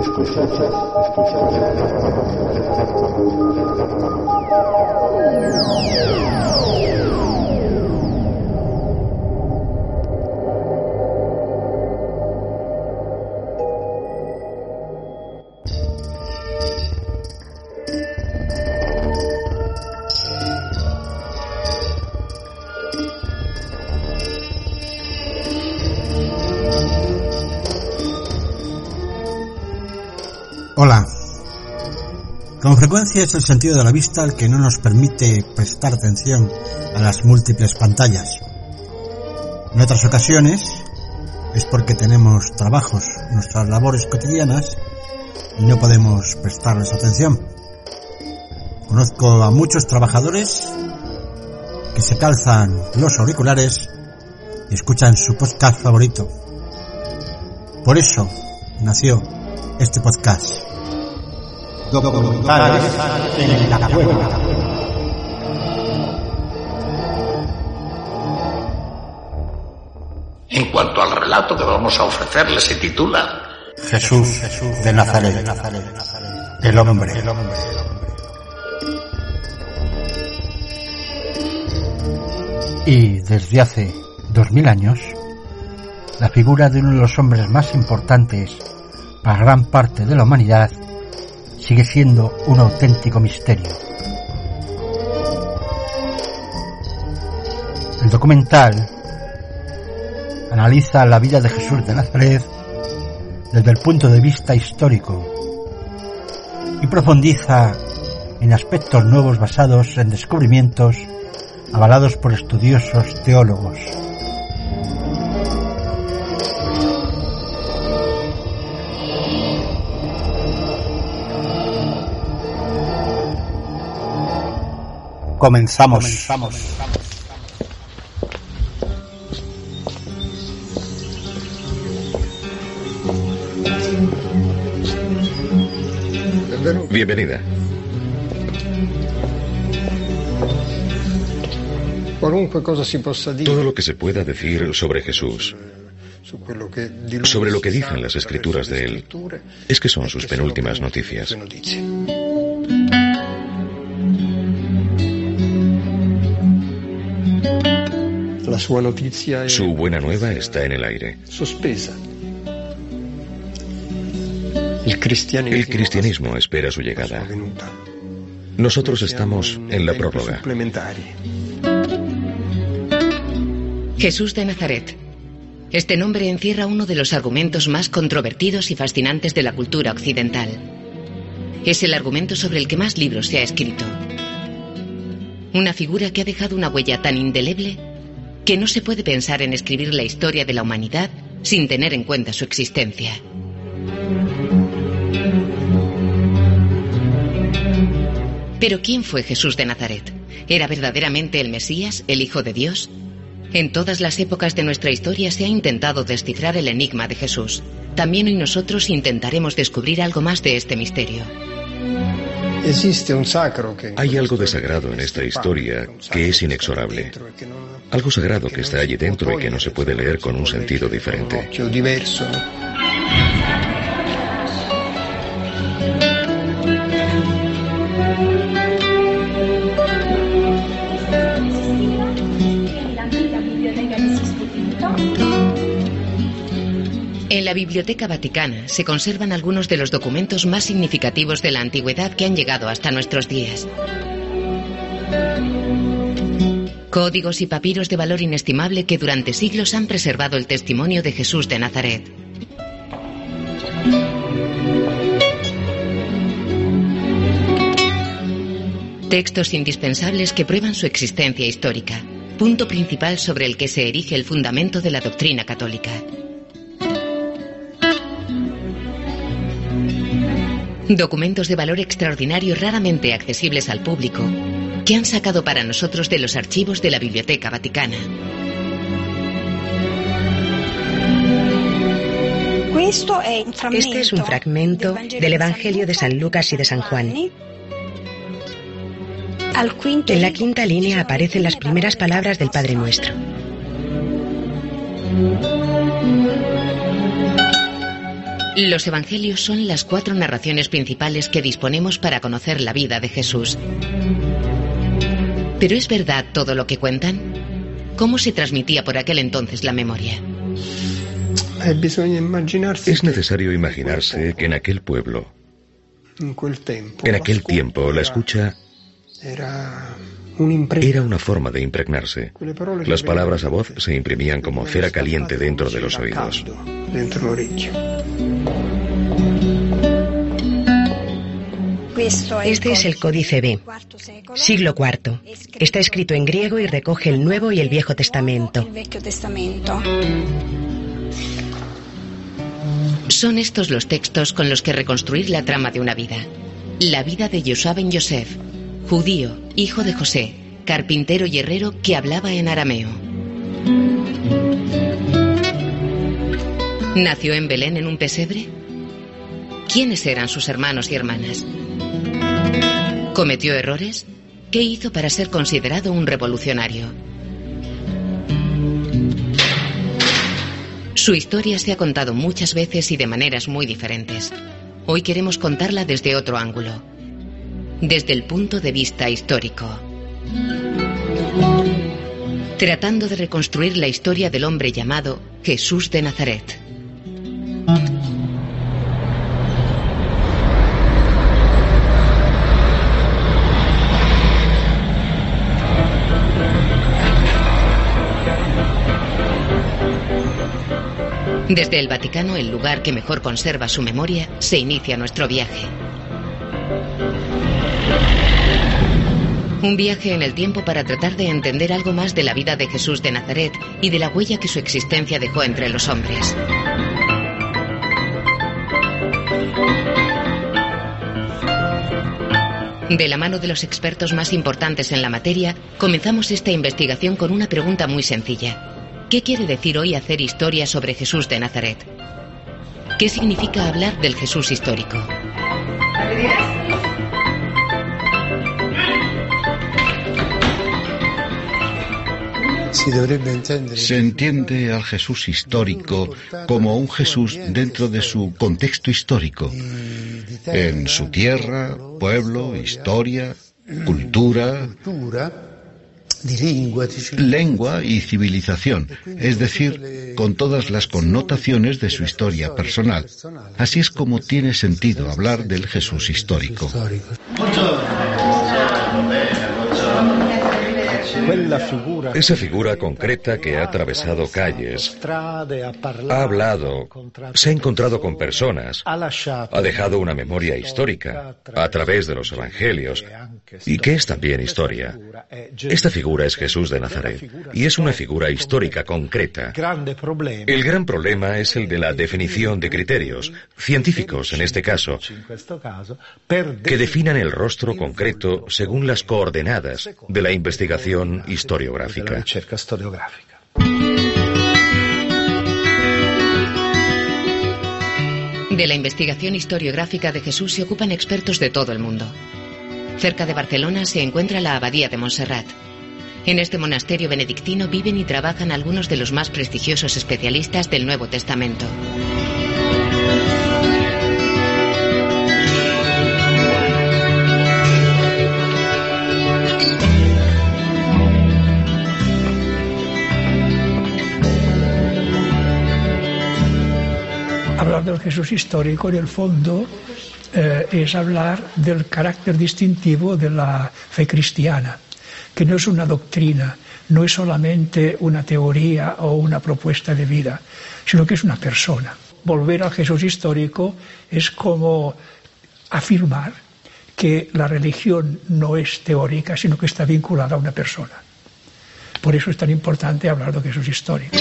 Escuchar, frecuencia es el sentido de la vista el que no nos permite prestar atención a las múltiples pantallas. En otras ocasiones es porque tenemos trabajos, nuestras labores cotidianas y no podemos prestarles atención. Conozco a muchos trabajadores que se calzan los auriculares y escuchan su podcast favorito. Por eso nació este podcast. Documentales en la cueva. En cuanto al relato que vamos a ofrecerle, se titula Jesús de Nazaret, el hombre. Y desde hace dos mil años, la figura de uno de los hombres más importantes para gran parte de la humanidad sigue siendo un auténtico misterio. El documental analiza la vida de Jesús de Nazaret desde el punto de vista histórico y profundiza en aspectos nuevos basados en descubrimientos avalados por estudiosos teólogos. Comenzamos. Bienvenida. Todo lo que se pueda decir sobre Jesús, sobre lo que dicen las escrituras de él, es que son sus penúltimas noticias. Su buena nueva está en el aire. El cristianismo espera su llegada. Nosotros estamos en la prórroga. Jesús de Nazaret. Este nombre encierra uno de los argumentos más controvertidos y fascinantes de la cultura occidental. Es el argumento sobre el que más libros se ha escrito. Una figura que ha dejado una huella tan indeleble que no se puede pensar en escribir la historia de la humanidad sin tener en cuenta su existencia. Pero ¿quién fue Jesús de Nazaret? ¿Era verdaderamente el Mesías, el Hijo de Dios? En todas las épocas de nuestra historia se ha intentado descifrar el enigma de Jesús. También hoy nosotros intentaremos descubrir algo más de este misterio. Hay algo de sagrado en esta historia que es inexorable. Algo sagrado que está allí dentro y que no se puede leer con un sentido diferente. La Biblioteca Vaticana se conservan algunos de los documentos más significativos de la antigüedad que han llegado hasta nuestros días. Códigos y papiros de valor inestimable que durante siglos han preservado el testimonio de Jesús de Nazaret. Textos indispensables que prueban su existencia histórica, punto principal sobre el que se erige el fundamento de la doctrina católica. Documentos de valor extraordinario raramente accesibles al público, que han sacado para nosotros de los archivos de la Biblioteca Vaticana. Este es un fragmento del Evangelio de San Lucas y de San Juan. En la quinta línea aparecen las primeras palabras del Padre Nuestro. Los evangelios son las cuatro narraciones principales que disponemos para conocer la vida de Jesús. ¿Pero es verdad todo lo que cuentan? ¿Cómo se transmitía por aquel entonces la memoria? Es necesario imaginarse que en aquel pueblo, en aquel tiempo, la escucha era una forma de impregnarse. Las palabras a voz se imprimían como cera caliente dentro de los oídos. Este es el Códice B, siglo IV. Está escrito en griego y recoge el Nuevo y el Viejo Testamento. Son estos los textos con los que reconstruir la trama de una vida. La vida de Yosua ben Yosef, judío, hijo de José, carpintero y herrero que hablaba en arameo. ¿Nació en Belén en un pesebre? ¿Quiénes eran sus hermanos y hermanas? ¿Cometió errores? ¿Qué hizo para ser considerado un revolucionario? Su historia se ha contado muchas veces y de maneras muy diferentes. Hoy queremos contarla desde otro ángulo, desde el punto de vista histórico. Tratando de reconstruir la historia del hombre llamado Jesús de Nazaret. Desde el Vaticano, el lugar que mejor conserva su memoria, se inicia nuestro viaje. Un viaje en el tiempo para tratar de entender algo más de la vida de Jesús de Nazaret y de la huella que su existencia dejó entre los hombres. De la mano de los expertos más importantes en la materia, comenzamos esta investigación con una pregunta muy sencilla. ¿Qué quiere decir hoy hacer historia sobre Jesús de Nazaret? ¿Qué significa hablar del Jesús histórico? Se entiende al Jesús histórico como un Jesús dentro de su contexto histórico, en su tierra, pueblo, historia, cultura, lengua y civilización, es decir, con todas las connotaciones de su historia personal. Así es como tiene sentido hablar del Jesús histórico. Esa figura concreta que ha atravesado calles, ha hablado, se ha encontrado con personas, ha dejado una memoria histórica a través de los evangelios y que es también historia. Esta figura es Jesús de Nazaret y es una figura histórica concreta. El gran problema es el de la definición de criterios, científicos en este caso, que definan el rostro concreto según las coordenadas de la investigación historiográfica. De la investigación historiográfica de Jesús se ocupan expertos de todo el mundo. Cerca de Barcelona se encuentra la Abadía de Montserrat. En este monasterio benedictino viven y trabajan algunos de los más prestigiosos especialistas del Nuevo Testamento. Hablar del Jesús histórico, en el fondo, eh, es hablar del carácter distintivo de la fe cristiana, que no es una doctrina, no es solamente una teoría o una propuesta de vida, sino que es una persona. Volver al Jesús histórico es como afirmar que la religión no es teórica, sino que está vinculada a una persona. Por eso es tan importante hablar de Jesús histórico.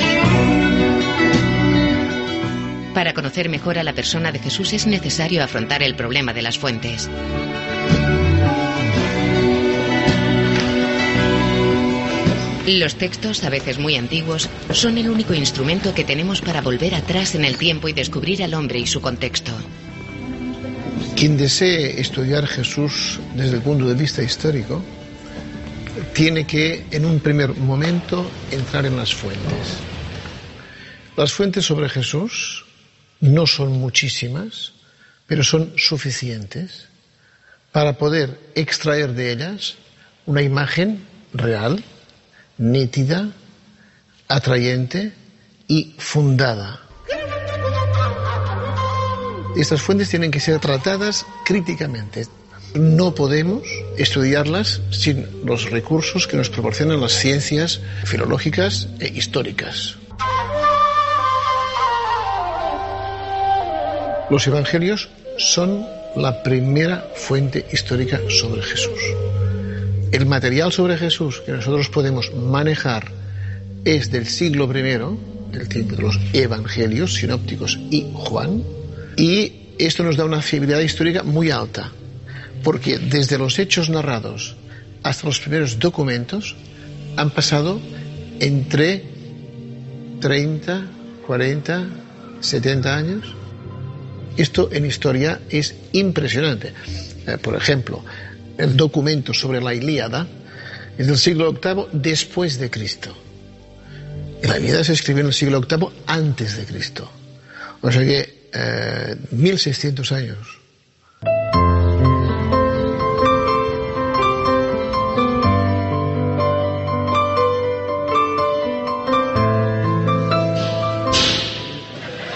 Para conocer mejor a la persona de Jesús es necesario afrontar el problema de las fuentes. Los textos, a veces muy antiguos, son el único instrumento que tenemos para volver atrás en el tiempo y descubrir al hombre y su contexto. Quien desee estudiar Jesús desde el punto de vista histórico tiene que, en un primer momento, entrar en las fuentes. Las fuentes sobre Jesús no son muchísimas, pero son suficientes para poder extraer de ellas una imagen real, nítida, atrayente y fundada. Estas fuentes tienen que ser tratadas críticamente. No podemos estudiarlas sin los recursos que nos proporcionan las ciencias filológicas e históricas. Los evangelios son la primera fuente histórica sobre Jesús. El material sobre Jesús que nosotros podemos manejar es del siglo I, del tiempo de los evangelios sinópticos y Juan, y esto nos da una fiabilidad histórica muy alta, porque desde los hechos narrados hasta los primeros documentos han pasado entre 30, 40, 70 años esto en historia es impresionante. Eh, por ejemplo, el documento sobre la Ilíada es del siglo VIII después de Cristo. Y la Ilíada se escribió en el siglo VIII antes de Cristo. O sea que 1600 eh, años.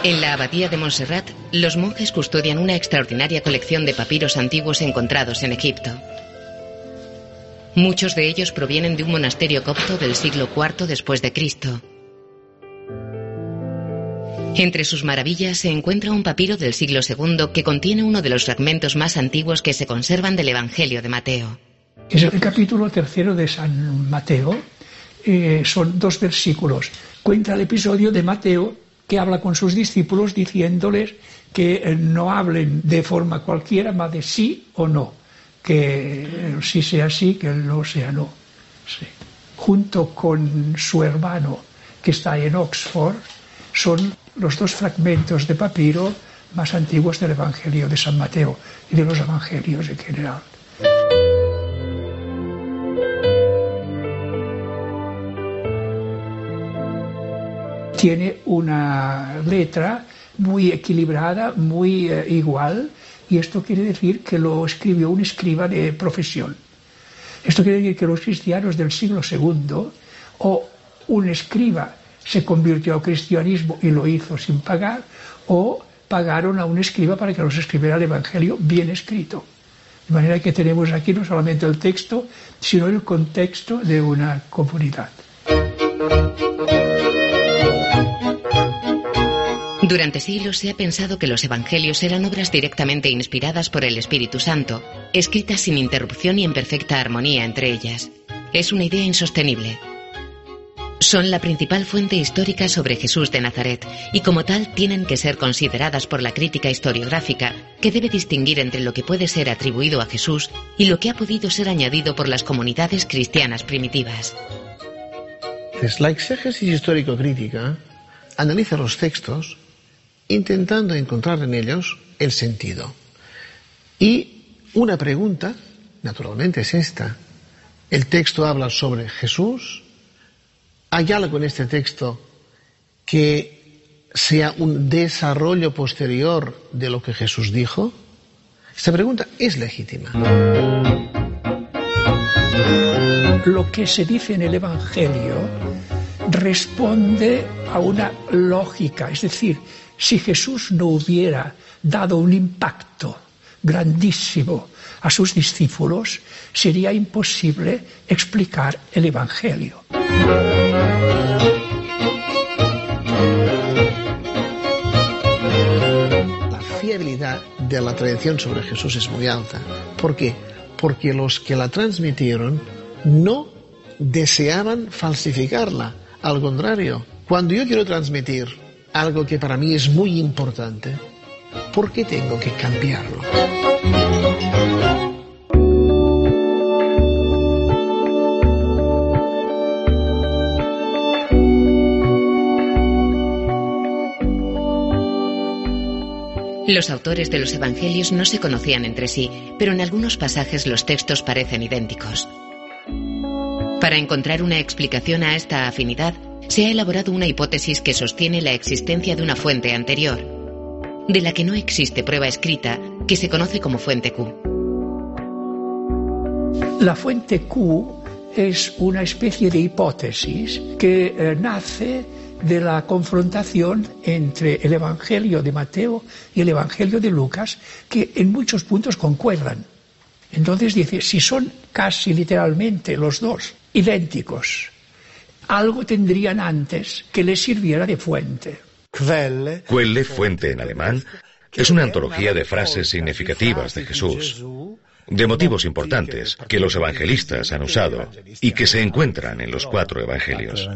En la abadía de Montserrat, los monjes custodian una extraordinaria colección de papiros antiguos encontrados en Egipto. Muchos de ellos provienen de un monasterio copto del siglo IV después de Cristo. Entre sus maravillas se encuentra un papiro del siglo II que contiene uno de los fragmentos más antiguos que se conservan del Evangelio de Mateo. Es el capítulo tercero de San Mateo. Eh, son dos versículos. Cuenta el episodio de Mateo que habla con sus discípulos diciéndoles que eh, no hablen de forma cualquiera, más de sí o no, que sí sea sí, que no sea no. Junto con su hermano que está en Oxford, son los dos fragmentos de papiro más antiguos del Evangelio de San Mateo y de los Evangelios en general. Tiene una letra muy equilibrada, muy eh, igual, y esto quiere decir que lo escribió un escriba de profesión. Esto quiere decir que los cristianos del siglo II, o un escriba se convirtió al cristianismo y lo hizo sin pagar, o pagaron a un escriba para que los escribiera el Evangelio bien escrito. De manera que tenemos aquí no solamente el texto, sino el contexto de una comunidad. Durante siglos se ha pensado que los evangelios eran obras directamente inspiradas por el Espíritu Santo, escritas sin interrupción y en perfecta armonía entre ellas. Es una idea insostenible. Son la principal fuente histórica sobre Jesús de Nazaret y como tal tienen que ser consideradas por la crítica historiográfica que debe distinguir entre lo que puede ser atribuido a Jesús y lo que ha podido ser añadido por las comunidades cristianas primitivas. La exégesis histórico-crítica analiza los textos intentando encontrar en ellos el sentido. Y una pregunta, naturalmente, es esta. El texto habla sobre Jesús. ¿Hay algo en este texto que sea un desarrollo posterior de lo que Jesús dijo? Esta pregunta es legítima. Lo que se dice en el Evangelio responde a una lógica, es decir, si Jesús no hubiera dado un impacto grandísimo a sus discípulos, sería imposible explicar el Evangelio. La fiabilidad de la tradición sobre Jesús es muy alta. ¿Por qué? Porque los que la transmitieron no deseaban falsificarla. Al contrario, cuando yo quiero transmitir algo que para mí es muy importante, ¿por qué tengo que cambiarlo? Los autores de los Evangelios no se conocían entre sí, pero en algunos pasajes los textos parecen idénticos. Para encontrar una explicación a esta afinidad, se ha elaborado una hipótesis que sostiene la existencia de una fuente anterior, de la que no existe prueba escrita, que se conoce como fuente Q. La fuente Q es una especie de hipótesis que eh, nace de la confrontación entre el Evangelio de Mateo y el Evangelio de Lucas, que en muchos puntos concuerdan. Entonces dice, si son casi literalmente los dos idénticos, algo tendrían antes que les sirviera de fuente. Quelle, fuente en alemán, es una antología de frases significativas de Jesús, de motivos importantes que los evangelistas han usado y que se encuentran en los cuatro evangelios.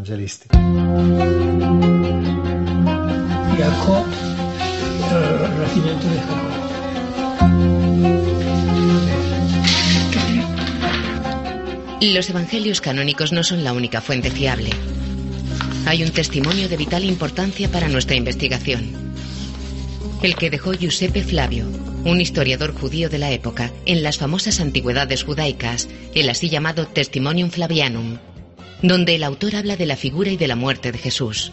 Los evangelios canónicos no son la única fuente fiable. Hay un testimonio de vital importancia para nuestra investigación. El que dejó Giuseppe Flavio, un historiador judío de la época, en las famosas antigüedades judaicas, el así llamado Testimonium Flavianum, donde el autor habla de la figura y de la muerte de Jesús.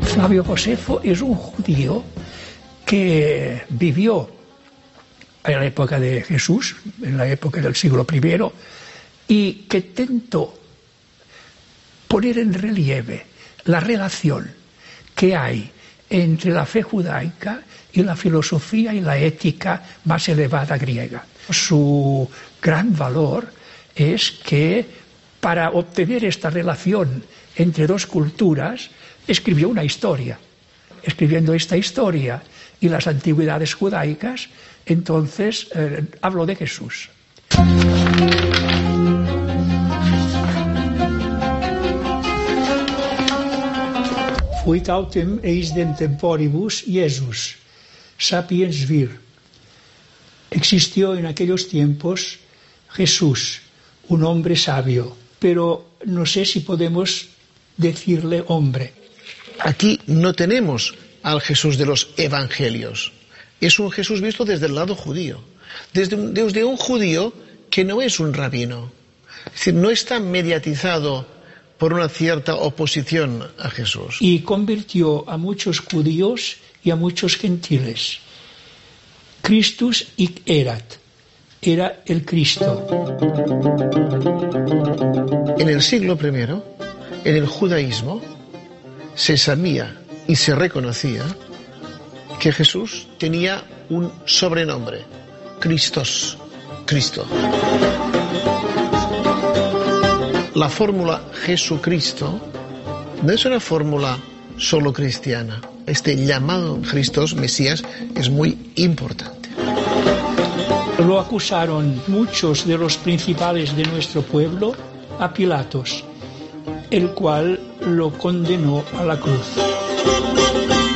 Flavio Josefo es un judío que vivió en la época de Jesús, en la época del siglo I, y que tentó poner en relieve la relación que hay entre la fe judaica y la filosofía y la ética más elevada griega. Su gran valor es que para obtener esta relación entre dos culturas escribió una historia. Escribiendo esta historia y las antigüedades judaicas, entonces eh, habló de Jesús. Fuit autem eis dem temporibus Iesus, sapiens vir. Existió en aquellos tiempos Jesús, un hombre sabio, pero no sé si podemos decirle hombre. Aquí no tenemos al Jesús de los evangelios. Es un Jesús visto desde el lado judío, desde, desde un judío que no es un rabino. Es decir, no está mediatizado por una cierta oposición a Jesús. Y convirtió a muchos judíos y a muchos gentiles. Christus hic erat, era el Cristo. En el siglo I, en el judaísmo, se sabía y se reconocía que Jesús tenía un sobrenombre, Christos, Cristo la fórmula Jesucristo no es una fórmula solo cristiana. Este llamado Cristo, Mesías, es muy importante. Lo acusaron muchos de los principales de nuestro pueblo a Pilatos, el cual lo condenó a la cruz.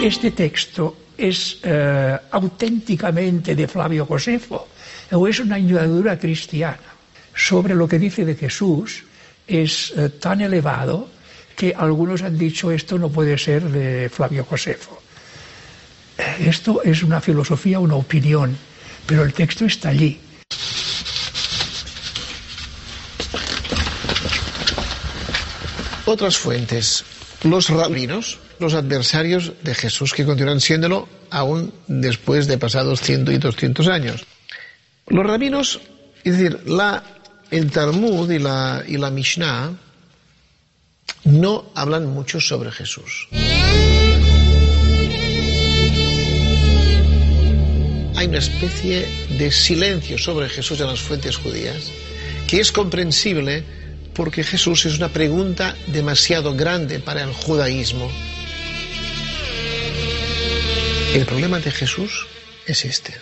Este texto es eh, auténticamente de Flavio Josefo o es una añadidura cristiana sobre lo que dice de Jesús es eh, tan elevado que algunos han dicho esto no puede ser de Flavio Josefo. Eh, esto es una filosofía, una opinión, pero el texto está allí. Otras fuentes. Los rabinos, los adversarios de Jesús, que continúan siéndolo aún después de pasados ciento y doscientos años. Los rabinos, es decir, la el Talmud y la, y la Mishnah no hablan mucho sobre Jesús. Hay una especie de silencio sobre Jesús en las fuentes judías que es comprensible porque Jesús es una pregunta demasiado grande para el judaísmo. El problema de Jesús es este.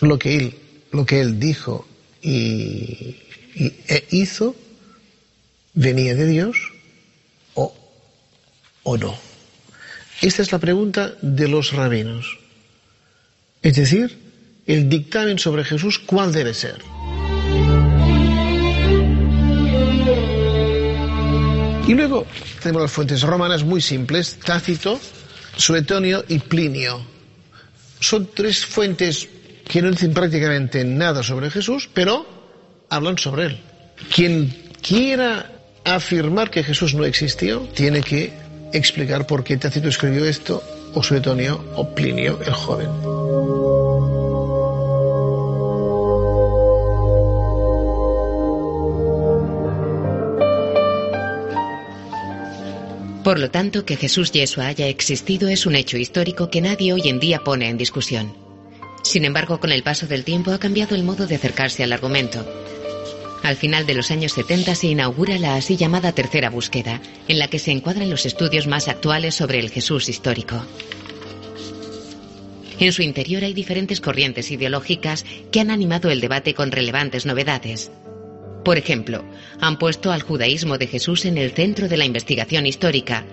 Lo que él, lo que él dijo y, e hizo venía de Dios o, o no. Esta es la pregunta de los rabinos. Es decir, el dictamen sobre Jesús, ¿cuál debe ser? Y luego tenemos las fuentes romanas muy simples, Tácito, Suetonio y Plinio. Son tres fuentes que no dicen prácticamente nada sobre Jesús, pero hablan sobre él. Quien quiera afirmar que Jesús no existió, tiene que explicar por qué Tácito escribió esto, o Suetonio, o Plinio el joven. Por lo tanto, que Jesús Yeshua haya existido es un hecho histórico que nadie hoy en día pone en discusión. Sin embargo, con el paso del tiempo ha cambiado el modo de acercarse al argumento. Al final de los años 70 se inaugura la así llamada tercera búsqueda, en la que se encuadran los estudios más actuales sobre el Jesús histórico. En su interior hay diferentes corrientes ideológicas que han animado el debate con relevantes novedades. Por ejemplo, han puesto al judaísmo de Jesús en el centro de la investigación histórica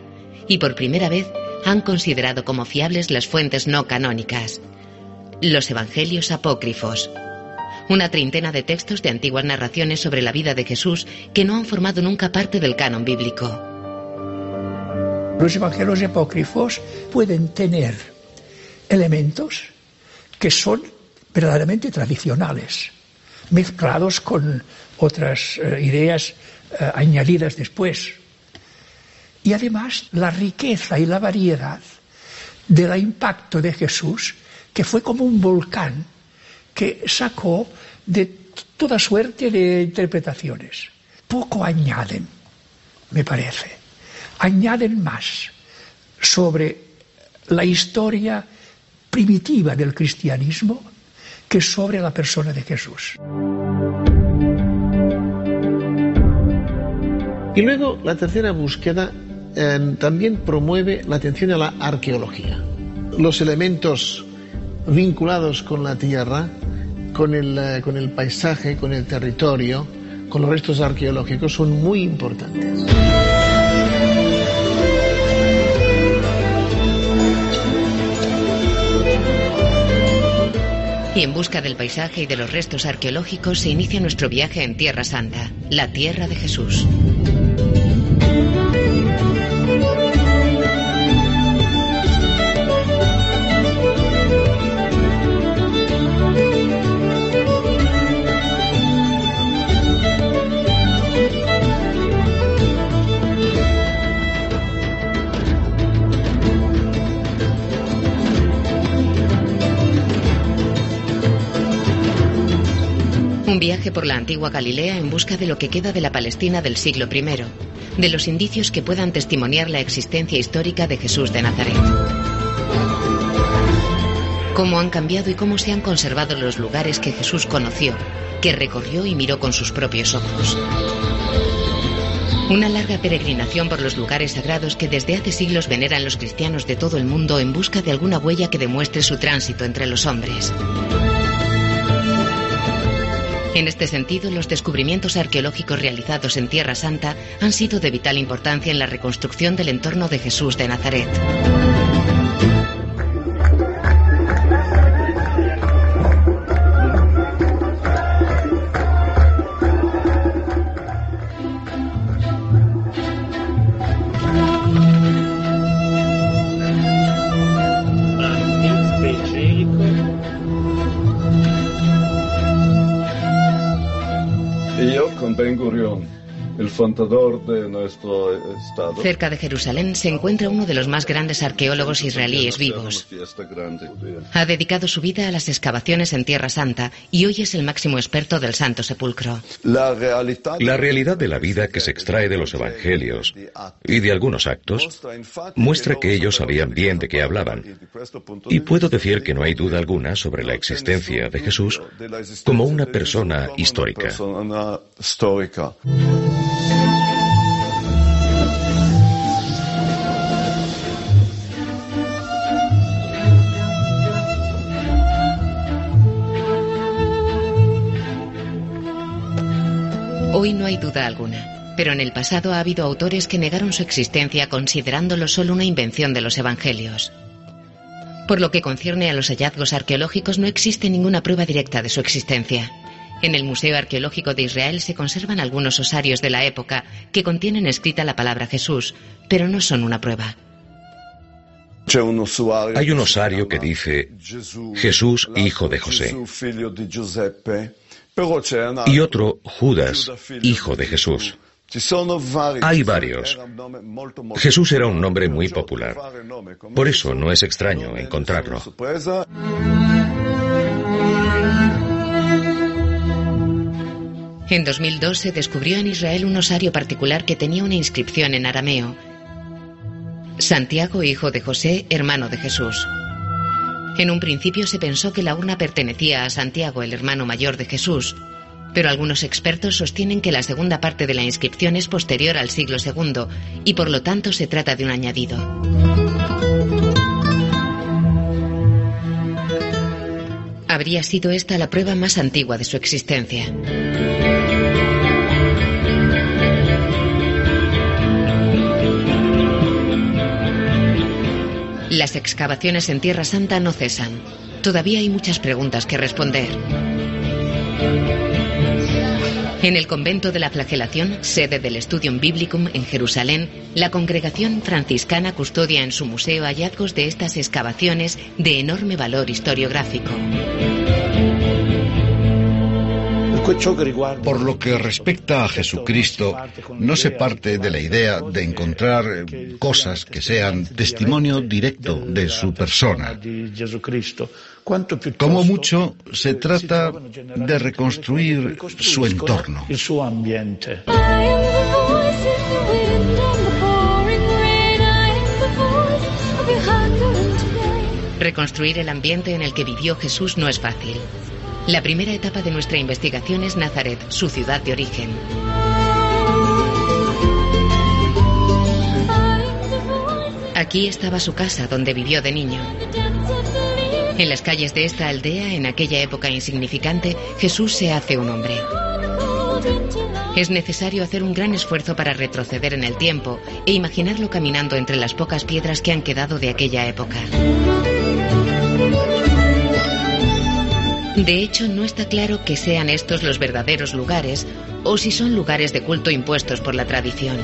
y por primera vez han considerado como fiables las fuentes no canónicas, los evangelios apócrifos, una treintena de textos de antiguas narraciones sobre la vida de Jesús que no han formado nunca parte del canon bíblico. Los evangelios apócrifos pueden tener elementos que son verdaderamente tradicionales, mezclados con otras eh, ideas eh, añadidas después. Y además la riqueza y la variedad del impacto de Jesús, que fue como un volcán que sacó de toda suerte de interpretaciones. Poco añaden, me parece. Añaden más sobre la historia primitiva del cristianismo que sobre la persona de Jesús. Y luego la tercera búsqueda eh, también promueve la atención a la arqueología. Los elementos vinculados con la tierra, con el, eh, con el paisaje, con el territorio, con los restos arqueológicos son muy importantes. Y en busca del paisaje y de los restos arqueológicos se inicia nuestro viaje en Tierra Santa, la tierra de Jesús. Un viaje por la antigua Galilea en busca de lo que queda de la Palestina del siglo I, de los indicios que puedan testimoniar la existencia histórica de Jesús de Nazaret. Cómo han cambiado y cómo se han conservado los lugares que Jesús conoció, que recorrió y miró con sus propios ojos. Una larga peregrinación por los lugares sagrados que desde hace siglos veneran los cristianos de todo el mundo en busca de alguna huella que demuestre su tránsito entre los hombres. En este sentido, los descubrimientos arqueológicos realizados en Tierra Santa han sido de vital importancia en la reconstrucción del entorno de Jesús de Nazaret. El fundador de nuestro estado. Cerca de Jerusalén se encuentra uno de los más grandes arqueólogos israelíes vivos. Ha dedicado su vida a las excavaciones en Tierra Santa y hoy es el máximo experto del Santo Sepulcro. La realidad de la vida que se extrae de los evangelios y de algunos actos muestra que ellos sabían bien de qué hablaban. Y puedo decir que no hay duda alguna sobre la existencia de Jesús como una persona histórica. Hoy no hay duda alguna, pero en el pasado ha habido autores que negaron su existencia considerándolo solo una invención de los evangelios. Por lo que concierne a los hallazgos arqueológicos no existe ninguna prueba directa de su existencia. En el Museo Arqueológico de Israel se conservan algunos osarios de la época que contienen escrita la palabra Jesús, pero no son una prueba. Hay un osario que dice Jesús, hijo de José. y otro Judas, hijo de Jesús. Hay varios. Jesús era un nombre muy popular. Por eso no es extraño encontrarlo. En 2002 se descubrió en Israel un osario particular que tenía una inscripción en arameo. Santiago, hijo de José, hermano de Jesús. En un principio se pensó que la urna pertenecía a Santiago, el hermano mayor de Jesús, pero algunos expertos sostienen que la segunda parte de la inscripción es posterior al siglo II y por lo tanto se trata de un añadido. Habría sido esta la prueba más antigua de su existencia. Las excavaciones en Tierra Santa no cesan. Todavía hay muchas preguntas que responder. En el convento de la flagelación, sede del Studium Biblicum en Jerusalén, la congregación franciscana custodia en su museo hallazgos de estas excavaciones de enorme valor historiográfico. Por lo que respecta a Jesucristo, no se parte de la idea de encontrar eh, cosas que sean testimonio directo de su persona. Como mucho, se trata de reconstruir su entorno. Reconstruir el ambiente en el que vivió Jesús no es fácil. La primera etapa de nuestra investigación es Nazaret, su ciudad de origen. Aquí estaba su casa, donde vivió de niño. En las calles de esta aldea, en aquella época insignificante, Jesús se hace un hombre. Es necesario hacer un gran esfuerzo para retroceder en el tiempo e imaginarlo caminando entre las pocas piedras que han quedado de aquella época. De hecho, no está claro que sean estos los verdaderos lugares o si son lugares de culto impuestos por la tradición.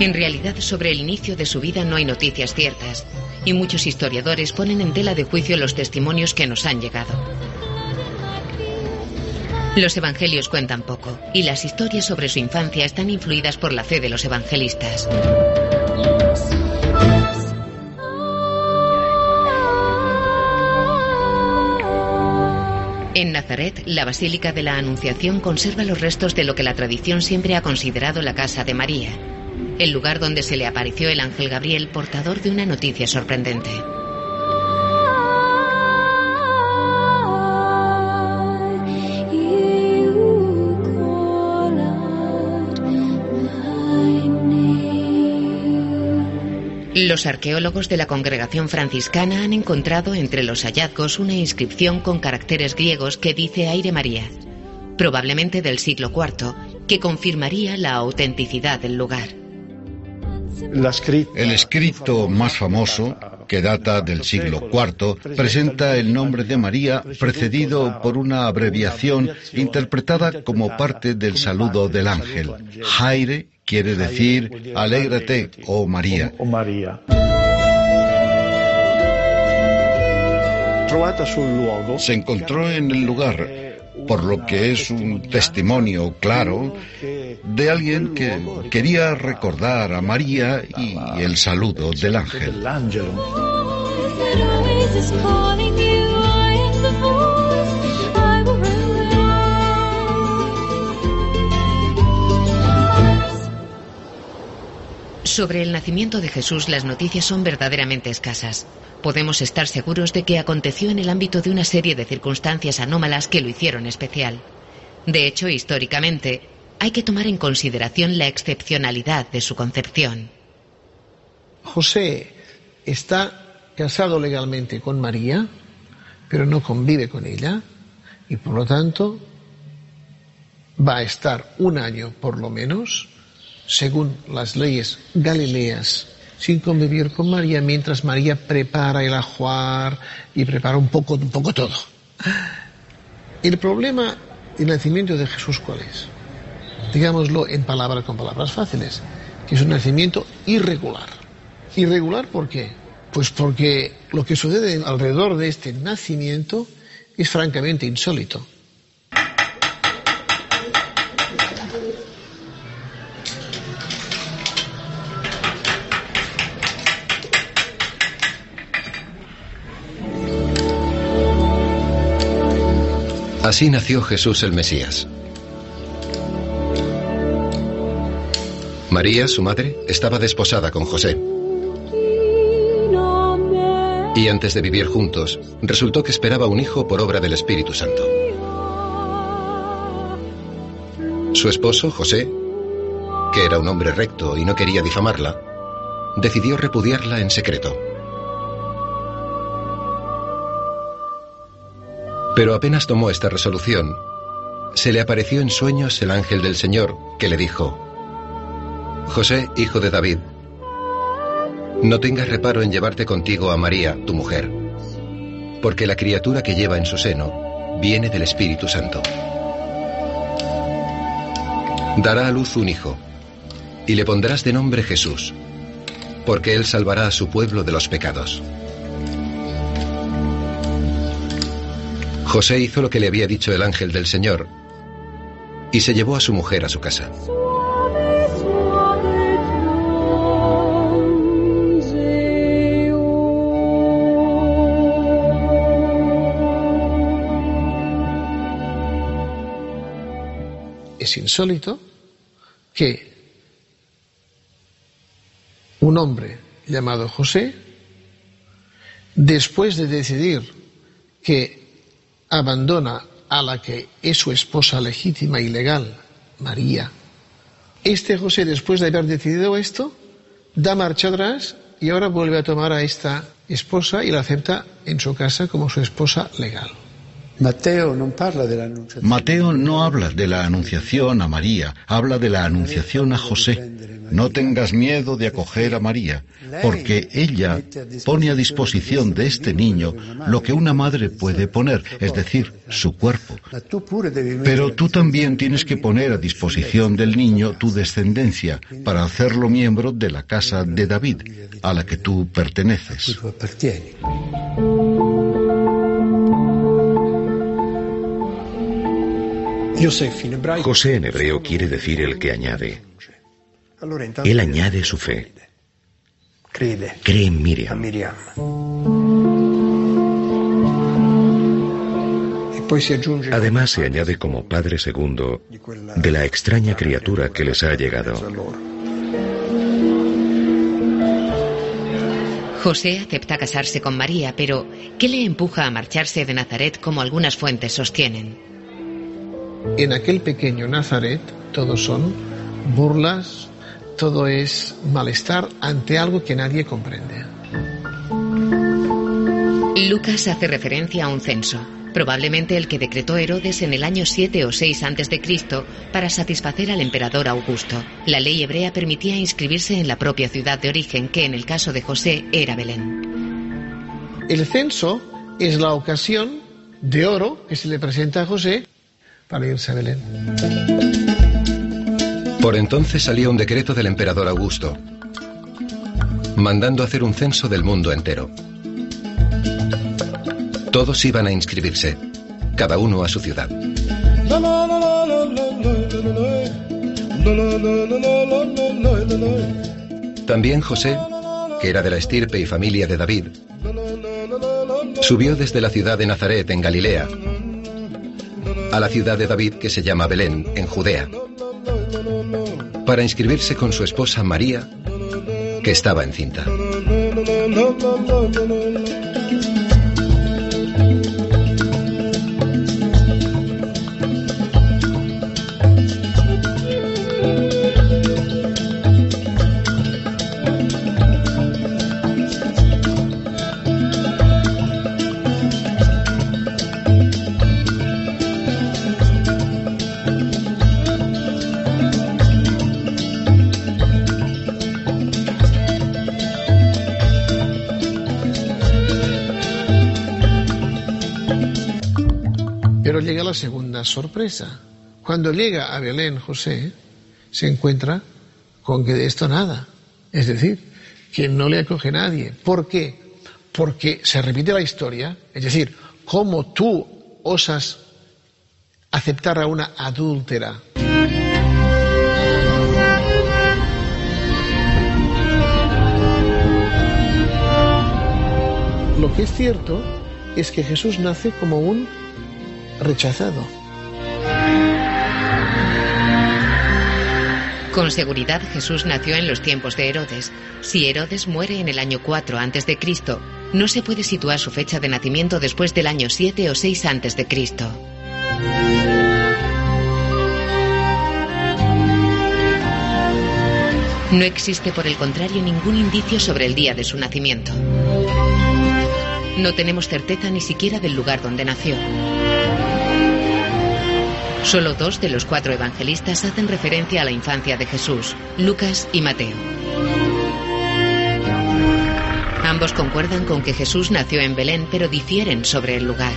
En realidad, sobre el inicio de su vida no hay noticias ciertas, y muchos historiadores ponen en tela de juicio los testimonios que nos han llegado. Los evangelios cuentan poco, y las historias sobre su infancia están influidas por la fe de los evangelistas. La Basílica de la Anunciación conserva los restos de lo que la tradición siempre ha considerado la casa de María, el lugar donde se le apareció el ángel Gabriel portador de una noticia sorprendente. Los arqueólogos de la congregación franciscana han encontrado entre los hallazgos una inscripción con caracteres griegos que dice Aire María, probablemente del siglo IV, que confirmaría la autenticidad del lugar. El escrito más famoso, que data del siglo IV, presenta el nombre de María precedido por una abreviación interpretada como parte del saludo del ángel, Jaire quiere decir alégrate, oh María. Se encontró en el lugar, por lo que es un testimonio claro de alguien que quería recordar a María y el saludo del ángel. Sobre el nacimiento de Jesús las noticias son verdaderamente escasas. Podemos estar seguros de que aconteció en el ámbito de una serie de circunstancias anómalas que lo hicieron especial. De hecho, históricamente, hay que tomar en consideración la excepcionalidad de su concepción. José está casado legalmente con María, pero no convive con ella y por lo tanto va a estar un año por lo menos según las leyes galileas, sin convivir con María, mientras María prepara el ajuar y prepara un poco, un poco todo. El problema del nacimiento de Jesús, ¿cuál es? Digámoslo en palabras con palabras fáciles, que es un nacimiento irregular. ¿Irregular por qué? Pues porque lo que sucede alrededor de este nacimiento es francamente insólito. Así nació Jesús el Mesías. María, su madre, estaba desposada con José. Y antes de vivir juntos, resultó que esperaba un hijo por obra del Espíritu Santo. Su esposo, José, que era un hombre recto y no quería difamarla, decidió repudiarla en secreto. Pero apenas tomó esta resolución, se le apareció en sueños el ángel del Señor, que le dijo, José, hijo de David, no tengas reparo en llevarte contigo a María, tu mujer, porque la criatura que lleva en su seno viene del Espíritu Santo. Dará a luz un hijo, y le pondrás de nombre Jesús, porque él salvará a su pueblo de los pecados. José hizo lo que le había dicho el ángel del Señor y se llevó a su mujer a su casa. Es insólito que un hombre llamado José, después de decidir que abandona a la que es su esposa legítima y legal, María. Este José, después de haber decidido esto, da marcha atrás y ahora vuelve a tomar a esta esposa y la acepta en su casa como su esposa legal. Mateo no habla de la anunciación a María, habla de la anunciación a José. No tengas miedo de acoger a María, porque ella pone a disposición de este niño lo que una madre puede poner, es decir, su cuerpo. Pero tú también tienes que poner a disposición del niño tu descendencia para hacerlo miembro de la casa de David, a la que tú perteneces. José en hebreo quiere decir el que añade. Él añade su fe. Cree en Miriam. Además se añade como padre segundo de la extraña criatura que les ha llegado. José acepta casarse con María, pero ¿qué le empuja a marcharse de Nazaret como algunas fuentes sostienen? En aquel pequeño Nazaret todo son burlas, todo es malestar ante algo que nadie comprende. Lucas hace referencia a un censo, probablemente el que decretó Herodes en el año 7 o 6 antes de Cristo para satisfacer al emperador Augusto. La ley hebrea permitía inscribirse en la propia ciudad de origen, que en el caso de José era Belén. El censo es la ocasión de oro que se le presenta a José irse a Belén. Por entonces salía un decreto del emperador Augusto, mandando hacer un censo del mundo entero. Todos iban a inscribirse, cada uno a su ciudad. También José, que era de la estirpe y familia de David, subió desde la ciudad de Nazaret en Galilea a la ciudad de David que se llama Belén, en Judea, para inscribirse con su esposa María, que estaba encinta. Sorpresa. Cuando llega a Belén José, se encuentra con que de esto nada. Es decir, que no le acoge nadie. ¿Por qué? Porque se repite la historia, es decir, como tú osas aceptar a una adúltera? Lo que es cierto es que Jesús nace como un rechazado. Con seguridad Jesús nació en los tiempos de Herodes. Si Herodes muere en el año 4 a.C., no se puede situar su fecha de nacimiento después del año 7 o 6 a.C. No existe, por el contrario, ningún indicio sobre el día de su nacimiento. No tenemos certeza ni siquiera del lugar donde nació. Solo dos de los cuatro evangelistas hacen referencia a la infancia de Jesús, Lucas y Mateo. Ambos concuerdan con que Jesús nació en Belén, pero difieren sobre el lugar.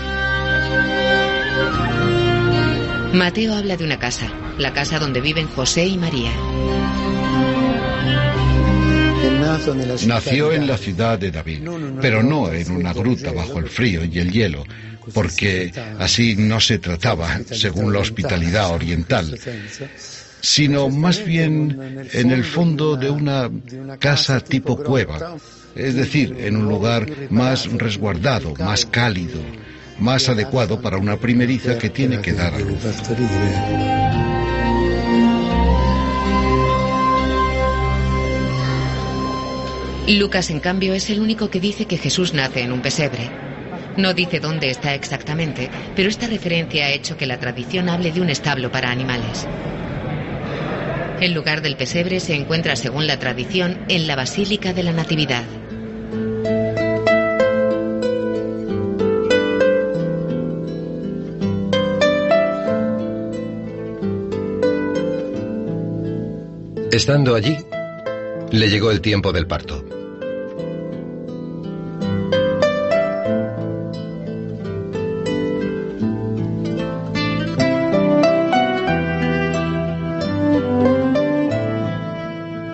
Mateo habla de una casa, la casa donde viven José y María. Nació en la ciudad de David, pero no en una gruta bajo el frío y el hielo, porque así no se trataba, según la hospitalidad oriental, sino más bien en el fondo de una casa tipo cueva, es decir, en un lugar más resguardado, más cálido, más adecuado para una primeriza que tiene que dar a luz. Lucas, en cambio, es el único que dice que Jesús nace en un pesebre. No dice dónde está exactamente, pero esta referencia ha hecho que la tradición hable de un establo para animales. El lugar del pesebre se encuentra, según la tradición, en la Basílica de la Natividad. Estando allí, le llegó el tiempo del parto.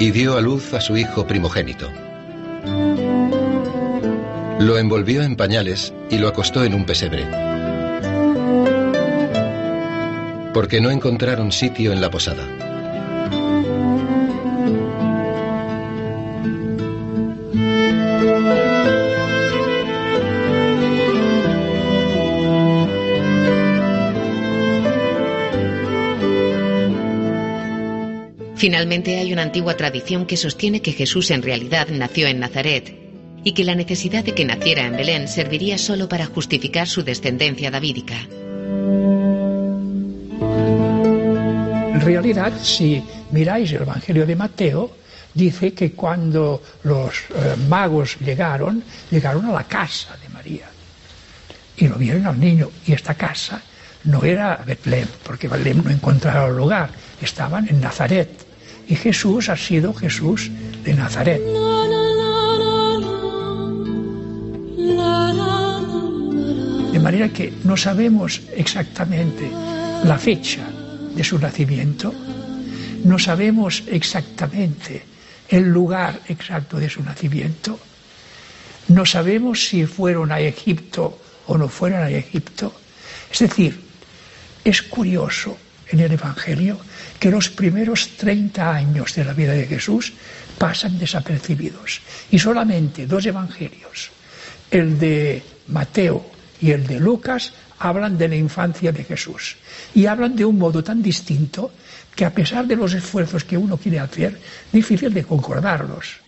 Y dio a luz a su hijo primogénito. Lo envolvió en pañales y lo acostó en un pesebre, porque no encontraron sitio en la posada. Finalmente hay una antigua tradición que sostiene que Jesús en realidad nació en Nazaret y que la necesidad de que naciera en Belén serviría solo para justificar su descendencia davídica. En realidad, si miráis el Evangelio de Mateo, dice que cuando los eh, magos llegaron, llegaron a la casa de María y lo vieron al niño. Y esta casa no era Betlem, porque Betlem no encontraba lugar, estaban en Nazaret y Jesús ha sido Jesús de Nazaret. De manera que no sabemos exactamente la fecha de su nacimiento, no sabemos exactamente el lugar exacto de su nacimiento, no sabemos si fueron a Egipto o no fueron a Egipto. Es decir, es curioso en el Evangelio que los primeros 30 años de la vida de Jesús pasan desapercibidos. Y solamente dos evangelios, el de Mateo y el de Lucas, hablan de la infancia de Jesús. Y hablan de un modo tan distinto que a pesar de los esfuerzos que uno quiere hacer, difícil de concordarlos.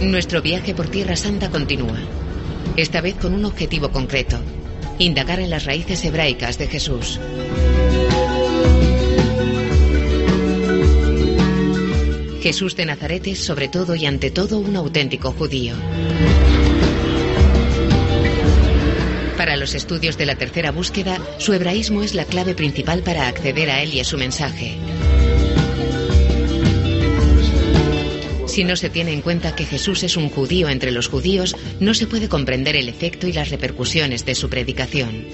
Nuestro viaje por Tierra Santa continúa, esta vez con un objetivo concreto, indagar en las raíces hebraicas de Jesús. Jesús de Nazaret es sobre todo y ante todo un auténtico judío. Para los estudios de la tercera búsqueda, su hebraísmo es la clave principal para acceder a él y a su mensaje. Si no se tiene en cuenta que Jesús es un judío entre los judíos, no se puede comprender el efecto y las repercusiones de su predicación.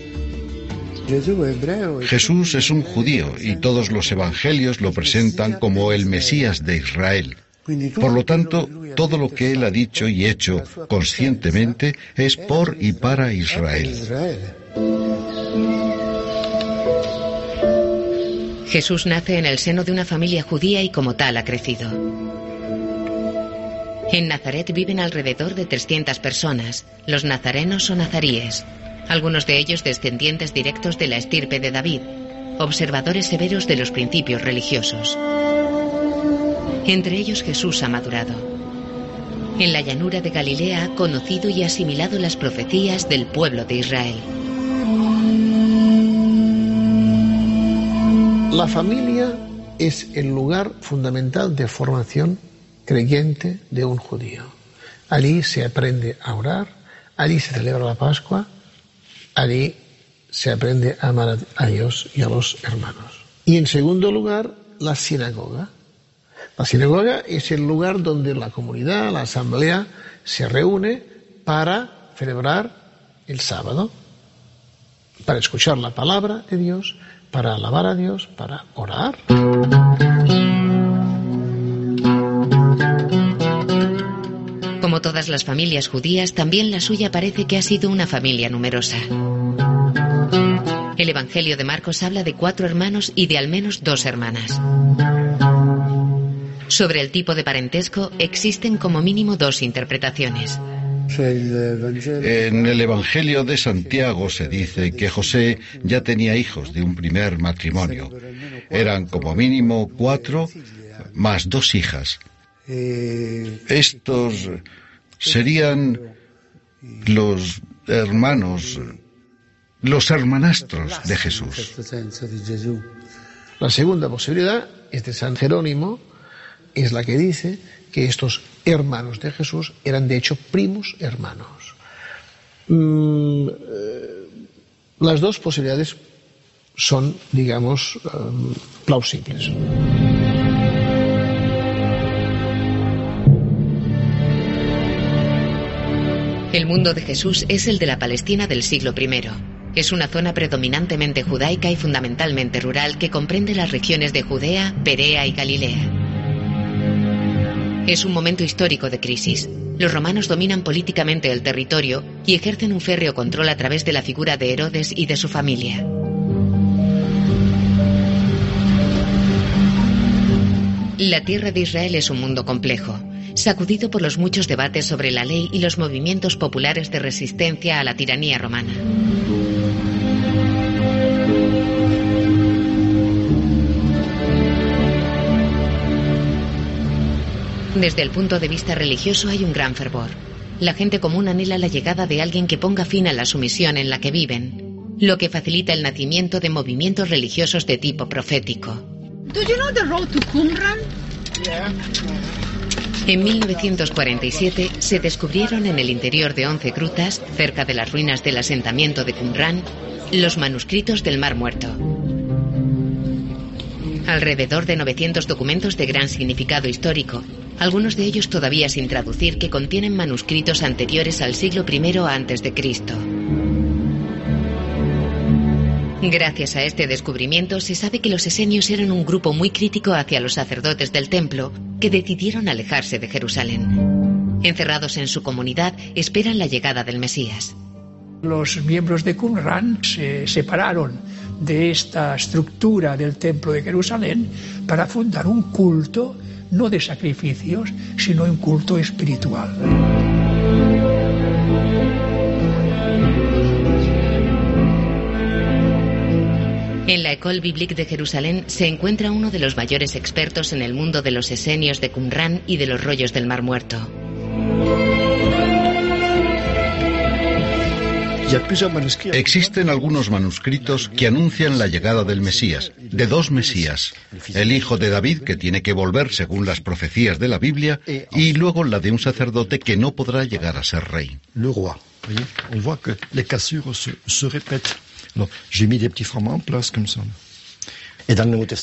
Jesús es un judío y todos los evangelios lo presentan como el Mesías de Israel. Por lo tanto, todo lo que él ha dicho y hecho conscientemente es por y para Israel. Jesús nace en el seno de una familia judía y como tal ha crecido. En Nazaret viven alrededor de 300 personas. Los nazarenos o nazaríes, algunos de ellos descendientes directos de la estirpe de David, observadores severos de los principios religiosos. Entre ellos Jesús ha madurado. En la llanura de Galilea ha conocido y asimilado las profecías del pueblo de Israel. La familia es el lugar fundamental de formación creyente de un judío. Allí se aprende a orar, allí se celebra la Pascua, allí se aprende a amar a Dios y a los hermanos. Y en segundo lugar, la sinagoga. La sinagoga es el lugar donde la comunidad, la asamblea, se reúne para celebrar el sábado, para escuchar la palabra de Dios, para alabar a Dios, para orar. Como todas las familias judías, también la suya parece que ha sido una familia numerosa. El Evangelio de Marcos habla de cuatro hermanos y de al menos dos hermanas. Sobre el tipo de parentesco existen como mínimo dos interpretaciones. En el Evangelio de Santiago se dice que José ya tenía hijos de un primer matrimonio. Eran como mínimo cuatro más dos hijas. Estos serían los hermanos, los hermanastros de Jesús. La segunda posibilidad es de San Jerónimo, es la que dice que estos hermanos de Jesús eran de hecho primos hermanos. Mm, eh, las dos posibilidades son, digamos, um, plausibles. El mundo de Jesús es el de la Palestina del siglo I. Es una zona predominantemente judaica y fundamentalmente rural que comprende las regiones de Judea, Perea y Galilea. Es un momento histórico de crisis. Los romanos dominan políticamente el territorio y ejercen un férreo control a través de la figura de Herodes y de su familia. La tierra de Israel es un mundo complejo, sacudido por los muchos debates sobre la ley y los movimientos populares de resistencia a la tiranía romana. Desde el punto de vista religioso hay un gran fervor. La gente común anhela la llegada de alguien que ponga fin a la sumisión en la que viven, lo que facilita el nacimiento de movimientos religiosos de tipo profético. En 1947 se descubrieron en el interior de Once Grutas, cerca de las ruinas del asentamiento de Qumran, los manuscritos del Mar Muerto. Alrededor de 900 documentos de gran significado histórico, algunos de ellos todavía sin traducir, que contienen manuscritos anteriores al siglo I Cristo. Gracias a este descubrimiento se sabe que los esenios eran un grupo muy crítico hacia los sacerdotes del templo que decidieron alejarse de Jerusalén. Encerrados en su comunidad, esperan la llegada del Mesías. Los miembros de Qumran se separaron de esta estructura del templo de Jerusalén para fundar un culto no de sacrificios, sino un culto espiritual. École Biblique de Jerusalén se encuentra uno de los mayores expertos en el mundo de los esenios de Qumran y de los rollos del Mar Muerto. Existen algunos manuscritos que anuncian la llegada del Mesías, de dos Mesías, el hijo de David que tiene que volver según las profecías de la Biblia y luego la de un sacerdote que no podrá llegar a ser rey.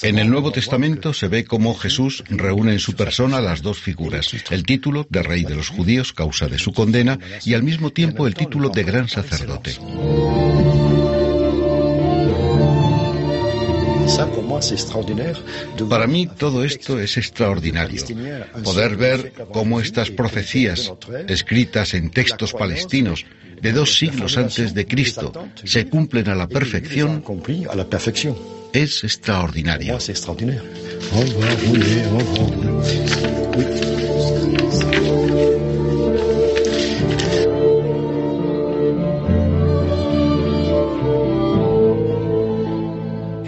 En el Nuevo Testamento se ve cómo Jesús reúne en su persona las dos figuras, el título de rey de los judíos causa de su condena y al mismo tiempo el título de gran sacerdote. Para mí todo esto es extraordinario. Poder ver cómo estas profecías, escritas en textos palestinos de dos siglos antes de Cristo, se cumplen a la perfección, es extraordinario.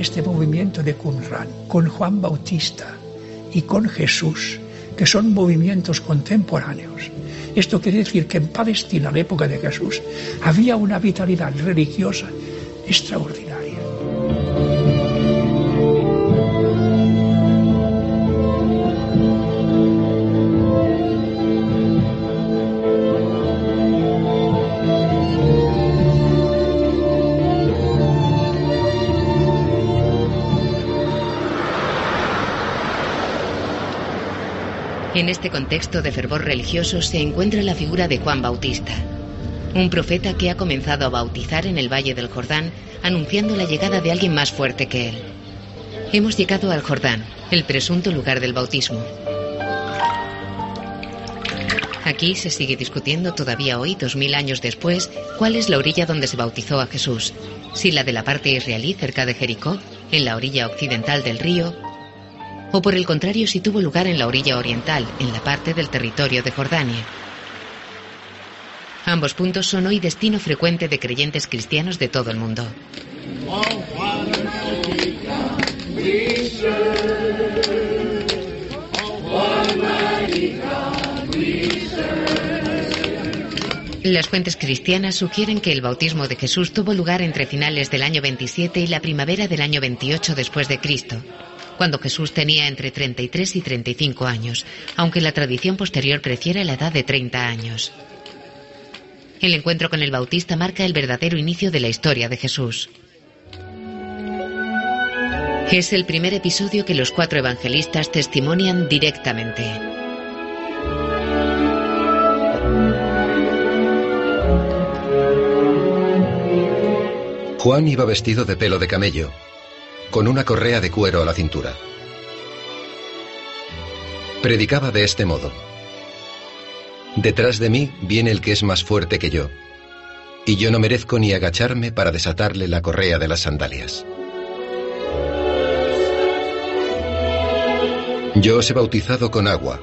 Este movimiento de Qumran con Juan Bautista y con Jesús, que son movimientos contemporáneos. Esto quiere decir que en Palestina, en la época de Jesús, había una vitalidad religiosa extraordinaria. En este contexto de fervor religioso se encuentra la figura de Juan Bautista, un profeta que ha comenzado a bautizar en el Valle del Jordán, anunciando la llegada de alguien más fuerte que él. Hemos llegado al Jordán, el presunto lugar del bautismo. Aquí se sigue discutiendo todavía hoy, dos mil años después, cuál es la orilla donde se bautizó a Jesús. Si la de la parte israelí cerca de Jericó, en la orilla occidental del río, o por el contrario si tuvo lugar en la orilla oriental, en la parte del territorio de Jordania. Ambos puntos son hoy destino frecuente de creyentes cristianos de todo el mundo. Las fuentes cristianas sugieren que el bautismo de Jesús tuvo lugar entre finales del año 27 y la primavera del año 28 después de Cristo, cuando Jesús tenía entre 33 y 35 años, aunque la tradición posterior prefiere la edad de 30 años. El encuentro con el Bautista marca el verdadero inicio de la historia de Jesús. Es el primer episodio que los cuatro evangelistas testimonian directamente. Juan iba vestido de pelo de camello con una correa de cuero a la cintura. Predicaba de este modo. Detrás de mí viene el que es más fuerte que yo, y yo no merezco ni agacharme para desatarle la correa de las sandalias. Yo os he bautizado con agua,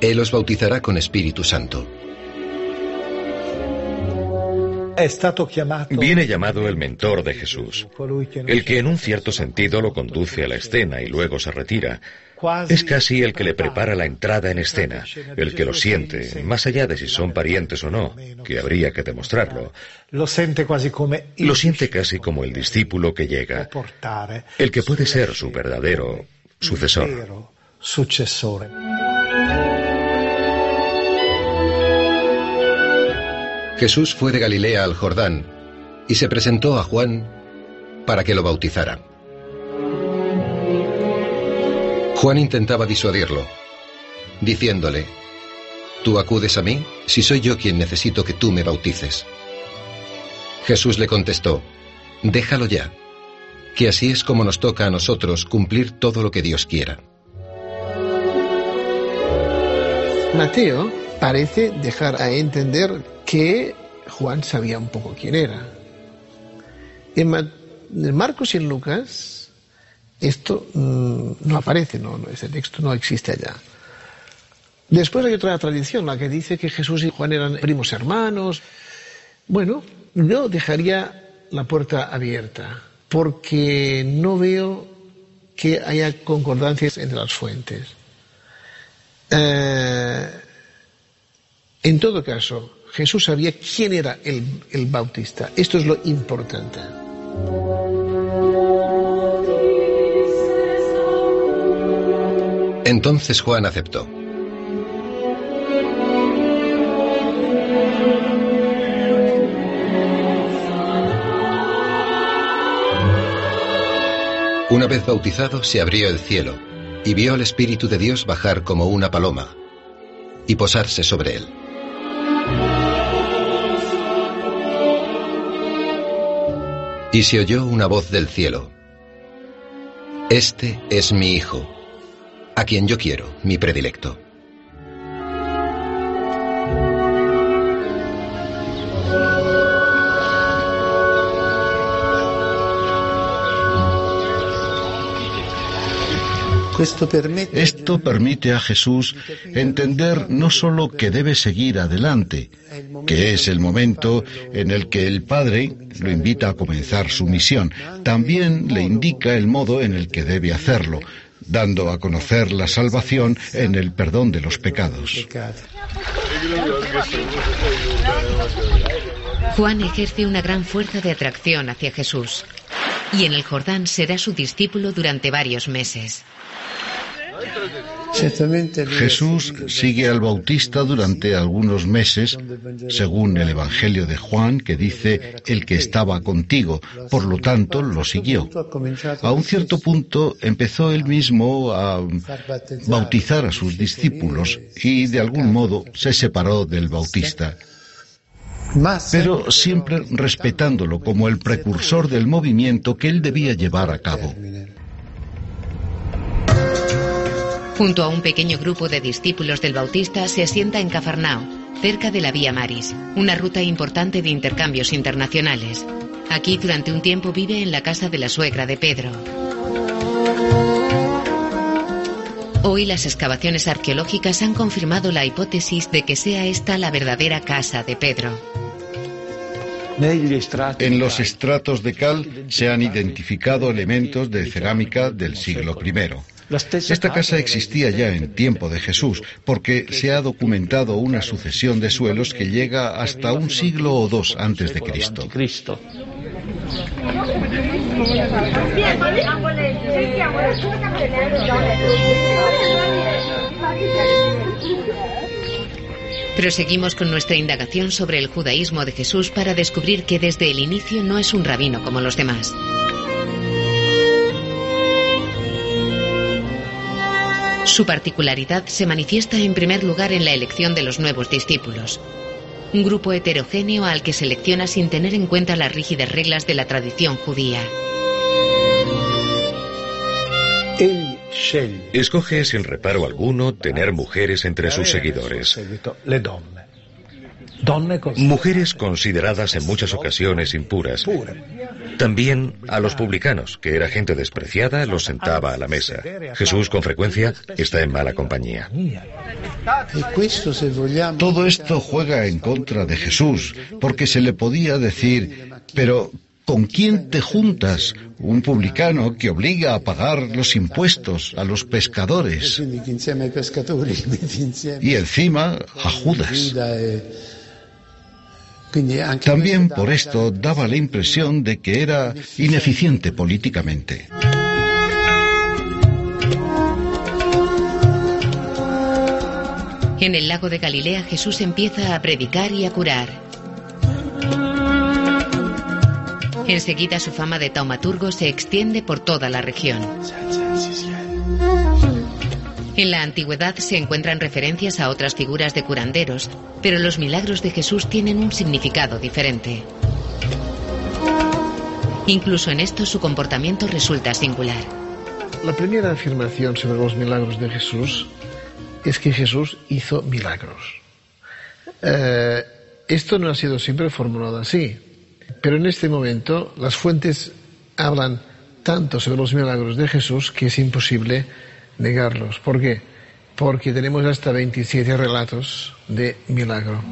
Él os bautizará con Espíritu Santo. Viene llamado el mentor de Jesús, el que en un cierto sentido lo conduce a la escena y luego se retira. Es casi el que le prepara la entrada en escena, el que lo siente, más allá de si son parientes o no, que habría que demostrarlo. Lo siente casi como el discípulo que llega, el que puede ser su verdadero sucesor. Jesús fue de Galilea al Jordán y se presentó a Juan para que lo bautizara. Juan intentaba disuadirlo, diciéndole, ¿tú acudes a mí si soy yo quien necesito que tú me bautices? Jesús le contestó, déjalo ya, que así es como nos toca a nosotros cumplir todo lo que Dios quiera. Mateo parece dejar a entender que Juan sabía un poco quién era. En, Marcos y en Lucas esto mm, no aparece, no, ese texto no existe allá. Después hay otra tradición, la que dice que Jesús y Juan eran primos hermanos. Bueno, yo dejaría la puerta abierta, porque no veo que haya concordancias entre las fuentes. Eh, en todo caso, Jesús sabía quién era el, el bautista. Esto es lo importante. Entonces Juan aceptó. Una vez bautizado, se abrió el cielo y vio al Espíritu de Dios bajar como una paloma y posarse sobre él. Y se oyó una voz del cielo. Este es mi hijo, a quien yo quiero, mi predilecto. Esto permite a Jesús entender no solo que debe seguir adelante, que es el momento en el que el Padre lo invita a comenzar su misión, también le indica el modo en el que debe hacerlo, dando a conocer la salvación en el perdón de los pecados. Juan ejerce una gran fuerza de atracción hacia Jesús y en el Jordán será su discípulo durante varios meses. Jesús sigue al Bautista durante algunos meses, según el Evangelio de Juan, que dice el que estaba contigo, por lo tanto lo siguió. A un cierto punto empezó él mismo a bautizar a sus discípulos y de algún modo se separó del Bautista pero siempre respetándolo como el precursor del movimiento que él debía llevar a cabo. Junto a un pequeño grupo de discípulos del Bautista se asienta en Cafarnao, cerca de la Vía Maris, una ruta importante de intercambios internacionales. Aquí durante un tiempo vive en la casa de la suegra de Pedro. Hoy las excavaciones arqueológicas han confirmado la hipótesis de que sea esta la verdadera casa de Pedro. En los estratos de cal se han identificado elementos de cerámica del siglo I. Esta casa existía ya en tiempo de Jesús, porque se ha documentado una sucesión de suelos que llega hasta un siglo o dos antes de Cristo. Proseguimos con nuestra indagación sobre el judaísmo de Jesús para descubrir que desde el inicio no es un rabino como los demás. Su particularidad se manifiesta en primer lugar en la elección de los nuevos discípulos. Un grupo heterogéneo al que selecciona sin tener en cuenta las rígidas reglas de la tradición judía. Escoge sin reparo alguno tener mujeres entre sus seguidores. Mujeres consideradas en muchas ocasiones impuras. También a los publicanos, que era gente despreciada, los sentaba a la mesa. Jesús con frecuencia está en mala compañía. Todo esto juega en contra de Jesús, porque se le podía decir, pero ¿con quién te juntas? Un publicano que obliga a pagar los impuestos a los pescadores. Y encima a Judas. También por esto daba la impresión de que era ineficiente políticamente. En el lago de Galilea Jesús empieza a predicar y a curar. Enseguida su fama de taumaturgo se extiende por toda la región. En la antigüedad se encuentran referencias a otras figuras de curanderos, pero los milagros de Jesús tienen un significado diferente. Incluso en esto su comportamiento resulta singular. La primera afirmación sobre los milagros de Jesús es que Jesús hizo milagros. Eh, esto no ha sido siempre formulado así, pero en este momento las fuentes hablan tanto sobre los milagros de Jesús que es imposible negarlos. ¿Por qué? Porque tenemos hasta 27 relatos de milagro.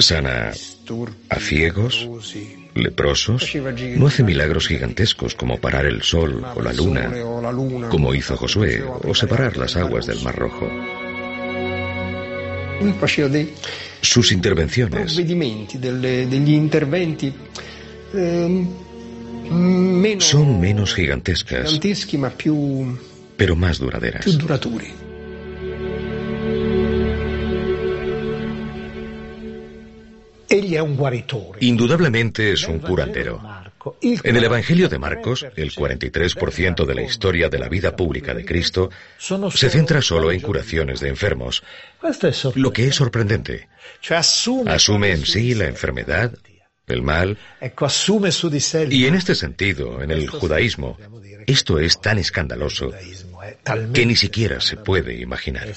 Sana a ciegos, leprosos, no hace milagros gigantescos como parar el sol o la luna, como hizo Josué, o separar las aguas del Mar Rojo. Sus intervenciones ehm, son menos gigantescas, pero más duraderas. Indudablemente es un curandero. En el Evangelio de Marcos, el 43% de la historia de la vida pública de Cristo se centra solo en curaciones de enfermos, lo que es sorprendente. Asume en sí la enfermedad, el mal, y en este sentido, en el judaísmo, esto es tan escandaloso que ni siquiera se puede imaginar.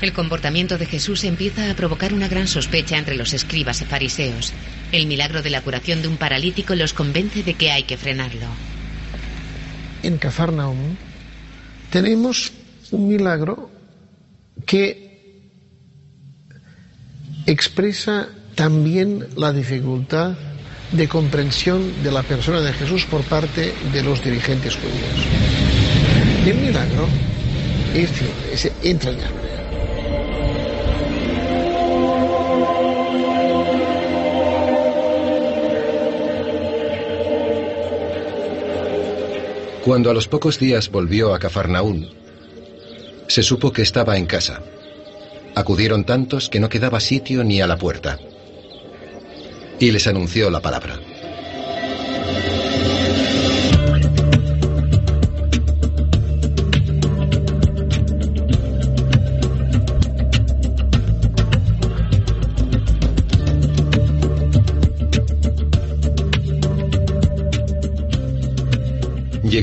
El comportamiento de Jesús empieza a provocar una gran sospecha entre los escribas y fariseos. El milagro de la curación de un paralítico los convence de que hay que frenarlo. En Cafarnaum tenemos un milagro que expresa también la dificultad de comprensión de la persona de Jesús por parte de los dirigentes judíos. El milagro es, es entrañable. Cuando a los pocos días volvió a Cafarnaún, se supo que estaba en casa. Acudieron tantos que no quedaba sitio ni a la puerta. Y les anunció la palabra.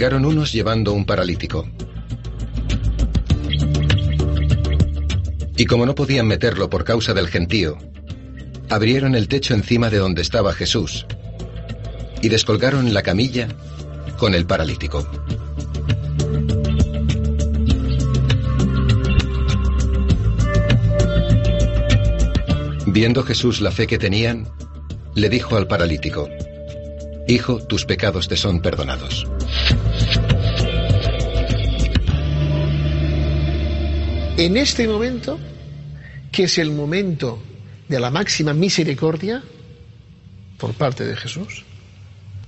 Llegaron unos llevando un paralítico. Y como no podían meterlo por causa del gentío, abrieron el techo encima de donde estaba Jesús y descolgaron la camilla con el paralítico. Viendo Jesús la fe que tenían, le dijo al paralítico, Hijo, tus pecados te son perdonados. En este momento, que es el momento de la máxima misericordia por parte de Jesús,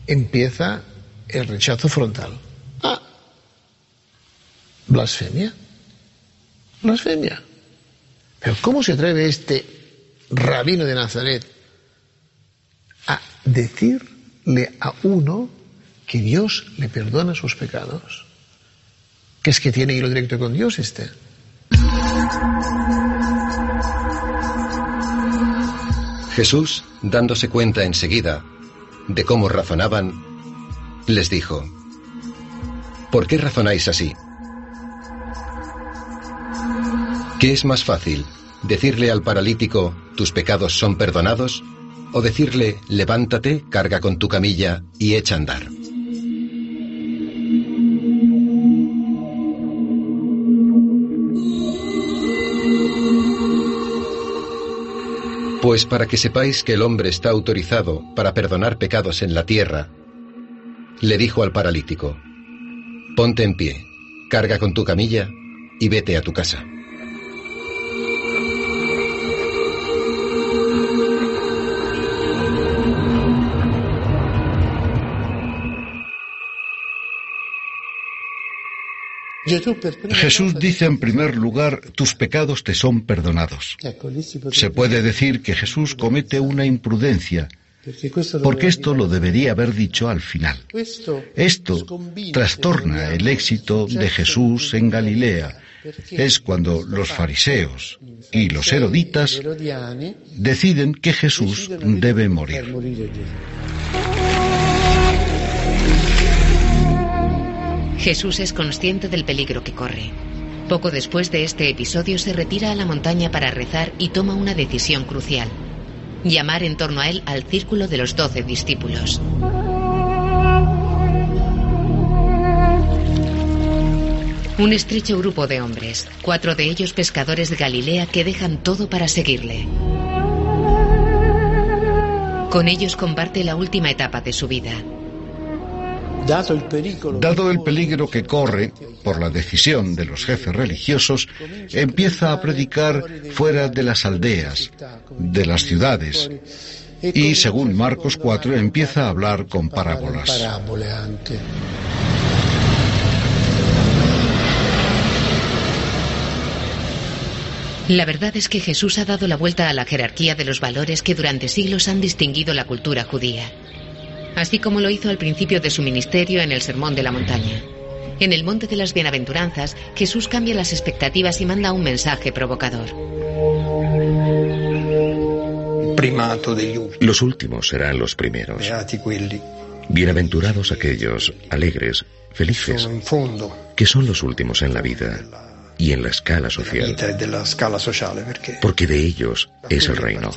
empieza el rechazo frontal. Ah, blasfemia. Blasfemia. Pero ¿cómo se atreve este rabino de Nazaret a decirle a uno que Dios le perdona sus pecados? Que es que tiene hilo directo con Dios este. Jesús, dándose cuenta enseguida de cómo razonaban, les dijo, ¿por qué razonáis así? ¿Qué es más fácil, decirle al paralítico, tus pecados son perdonados? ¿O decirle, levántate, carga con tu camilla y echa a andar? Pues para que sepáis que el hombre está autorizado para perdonar pecados en la tierra, le dijo al paralítico, ponte en pie, carga con tu camilla y vete a tu casa. Jesús dice en primer lugar, tus pecados te son perdonados. Se puede decir que Jesús comete una imprudencia, porque esto lo debería haber dicho al final. Esto trastorna el éxito de Jesús en Galilea. Es cuando los fariseos y los heroditas deciden que Jesús debe morir. Jesús es consciente del peligro que corre. Poco después de este episodio se retira a la montaña para rezar y toma una decisión crucial. Llamar en torno a él al círculo de los doce discípulos. Un estrecho grupo de hombres, cuatro de ellos pescadores de Galilea que dejan todo para seguirle. Con ellos comparte la última etapa de su vida, Dado el peligro que corre por la decisión de los jefes religiosos, empieza a predicar fuera de las aldeas, de las ciudades, y según Marcos 4 empieza a hablar con parábolas. La verdad es que Jesús ha dado la vuelta a la jerarquía de los valores que durante siglos han distinguido la cultura judía, así como lo hizo al principio de su ministerio en el Sermón de la Montaña. En el Monte de las Bienaventuranzas, Jesús cambia las expectativas y manda un mensaje provocador. Los últimos serán los primeros. Bienaventurados aquellos, alegres, felices, que son los últimos en la vida y en la escala social, porque de ellos es el reino.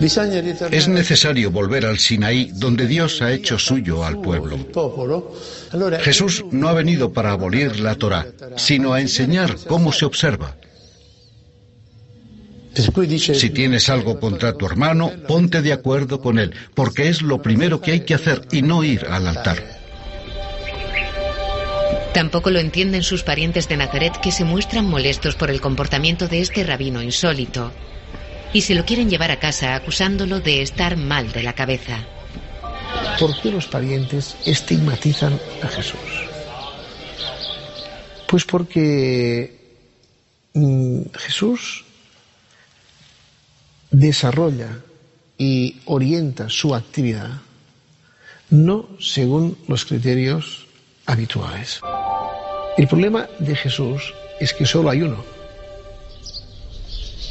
Es necesario volver al Sinaí, donde Dios ha hecho suyo al pueblo. Jesús no ha venido para abolir la Torá, sino a enseñar cómo se observa. Si tienes algo contra tu hermano, ponte de acuerdo con él, porque es lo primero que hay que hacer y no ir al altar. Tampoco lo entienden sus parientes de Nazaret que se muestran molestos por el comportamiento de este rabino insólito y se lo quieren llevar a casa acusándolo de estar mal de la cabeza. ¿Por qué los parientes estigmatizan a Jesús? Pues porque mm, Jesús desarrolla y orienta su actividad no según los criterios habituales. El problema de Jesús es que solo hay uno.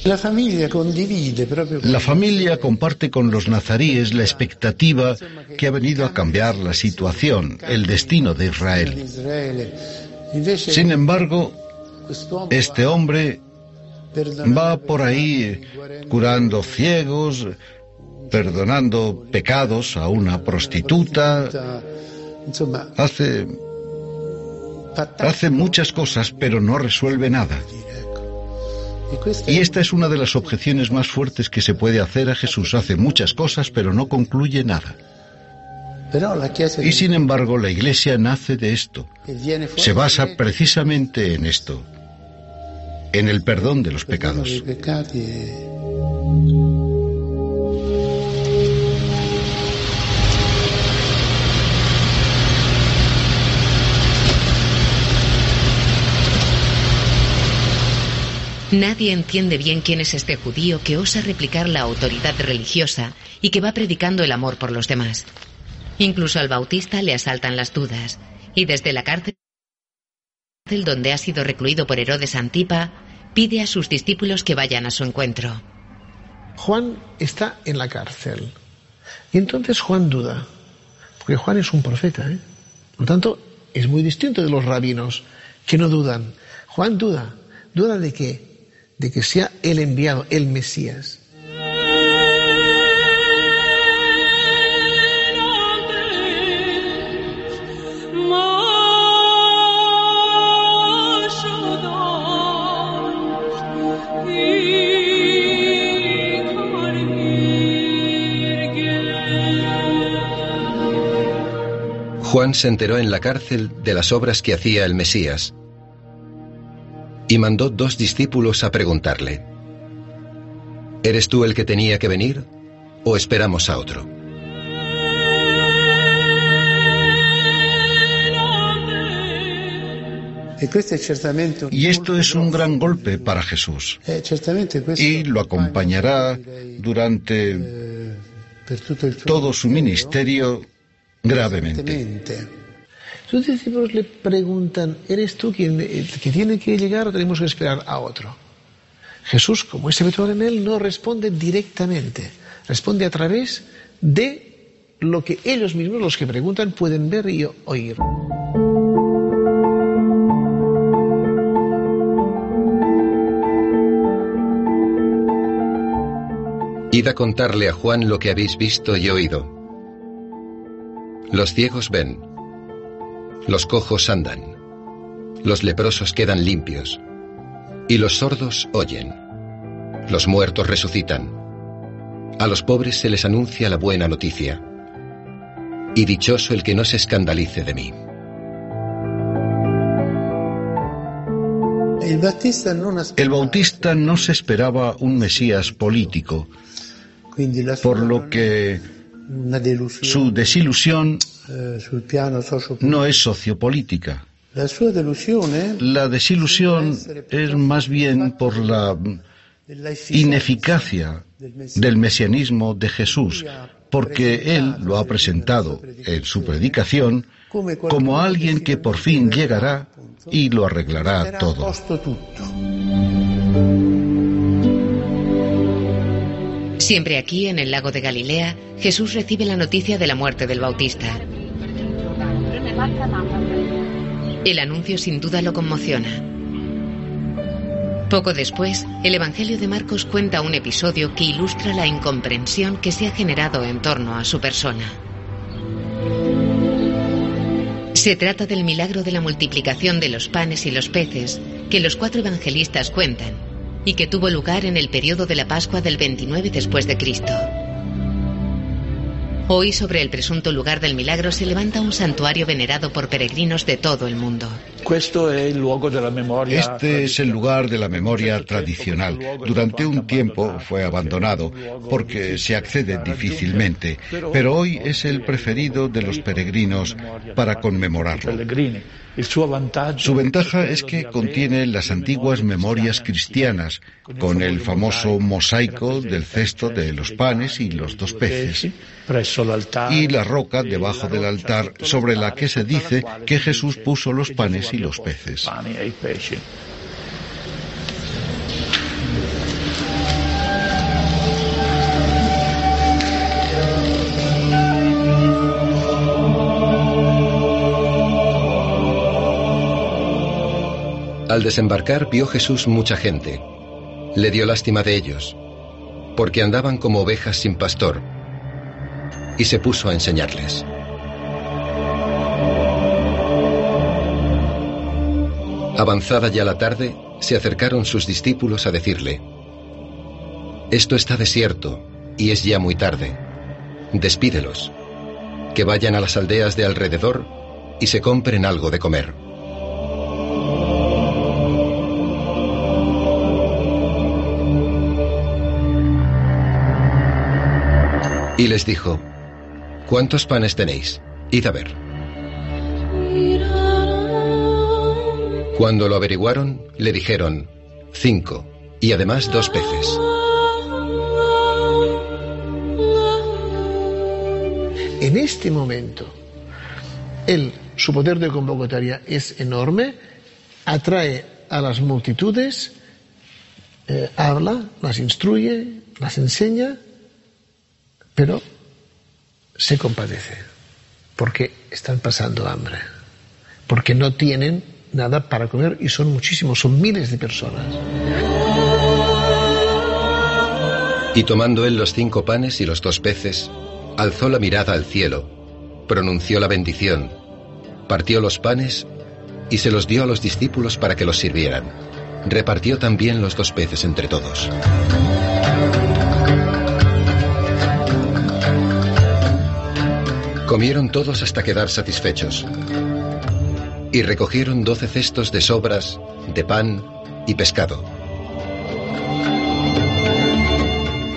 La familia, la familia comparte con los nazaríes la expectativa que ha venido a cambiar la situación, el destino de Israel. Sin embargo, este hombre va por ahí curando ciegos, perdonando pecados a una prostituta, hace, hace muchas cosas, pero no resuelve nada. Y esta es una de las objeciones más fuertes que se puede hacer a Jesús. Hace muchas cosas, pero no concluye nada. Y sin embargo, la iglesia nace de esto. Se basa precisamente en esto, en el perdón de los pecados. Nadie entiende bien quién es este judío que osa replicar la autoridad religiosa y que va predicando el amor por los demás. Incluso al bautista le asaltan las dudas, y desde la cárcel donde ha sido recluido por Herodes Antipa, pide a sus discípulos que vayan a su encuentro. Juan está en la cárcel. Y entonces Juan duda, porque Juan es un profeta, ¿eh? Por lo tanto, es muy distinto de los rabinos, que no dudan. Juan duda, duda de qué? De que sea el enviado, el Mesías. Juan se enteró en la cárcel de las obras que hacía el Mesías y mandó dos discípulos a preguntarle, ¿Eres tú el que tenía que venir o esperamos a otro? Y esto es un gran golpe para Jesús. Y lo acompañará durante todo su ministerio gravemente. Sus discípulos le preguntan, ¿eres tú quien que tiene que llegar o tenemos que esperar a otro? Jesús, como es habitual en él, no responde directamente, responde a través de lo que ellos mismos, los que preguntan, pueden ver y oír. Id a contarle a Juan lo que habéis visto y oído. Los ciegos ven, los cojos andan, los leprosos quedan limpios, y los sordos oyen, los muertos resucitan, a los pobres se les anuncia la buena noticia, y dichoso el que no se escandalice de mí. El Bautista no se esperaba un Mesías político, por lo que su desilusión no es sociopolítica. La desilusión es más bien por la ineficacia del mesianismo de Jesús, porque Él lo ha presentado en su predicación como alguien que por fin llegará y lo arreglará todo. Siempre aquí, en el lago de Galilea, Jesús recibe la noticia de la muerte del Bautista. El anuncio sin duda lo conmociona. Poco después, el Evangelio de Marcos cuenta un episodio que ilustra la incomprensión que se ha generado en torno a su persona. Se trata del milagro de la multiplicación de los panes y los peces que los cuatro evangelistas cuentan y que tuvo lugar en el periodo de la Pascua del 29 después de Cristo. Hoy sobre el presunto lugar del milagro se levanta un santuario venerado por peregrinos de todo el mundo. Este es el lugar de la memoria tradicional. Durante un tiempo fue abandonado porque se accede difícilmente, pero hoy es el preferido de los peregrinos para conmemorarlo. Su ventaja es que contiene las antiguas memorias cristianas, con el famoso mosaico del cesto de los panes y los dos peces, y la roca debajo del altar sobre la que se dice que Jesús puso los panes y los peces. Al desembarcar vio Jesús mucha gente. Le dio lástima de ellos, porque andaban como ovejas sin pastor, y se puso a enseñarles. Avanzada ya la tarde, se acercaron sus discípulos a decirle, Esto está desierto y es ya muy tarde. Despídelos, que vayan a las aldeas de alrededor y se compren algo de comer. Y les dijo, ¿cuántos panes tenéis? Id a ver. Cuando lo averiguaron, le dijeron, cinco, y además dos peces. En este momento, él, su poder de convocatoria es enorme, atrae a las multitudes, eh, habla, las instruye, las enseña, pero se compadece porque están pasando hambre, porque no tienen nada para comer y son muchísimos, son miles de personas. Y tomando él los cinco panes y los dos peces, alzó la mirada al cielo, pronunció la bendición, partió los panes y se los dio a los discípulos para que los sirvieran. Repartió también los dos peces entre todos. Comieron todos hasta quedar satisfechos. Y recogieron doce cestos de sobras, de pan y pescado.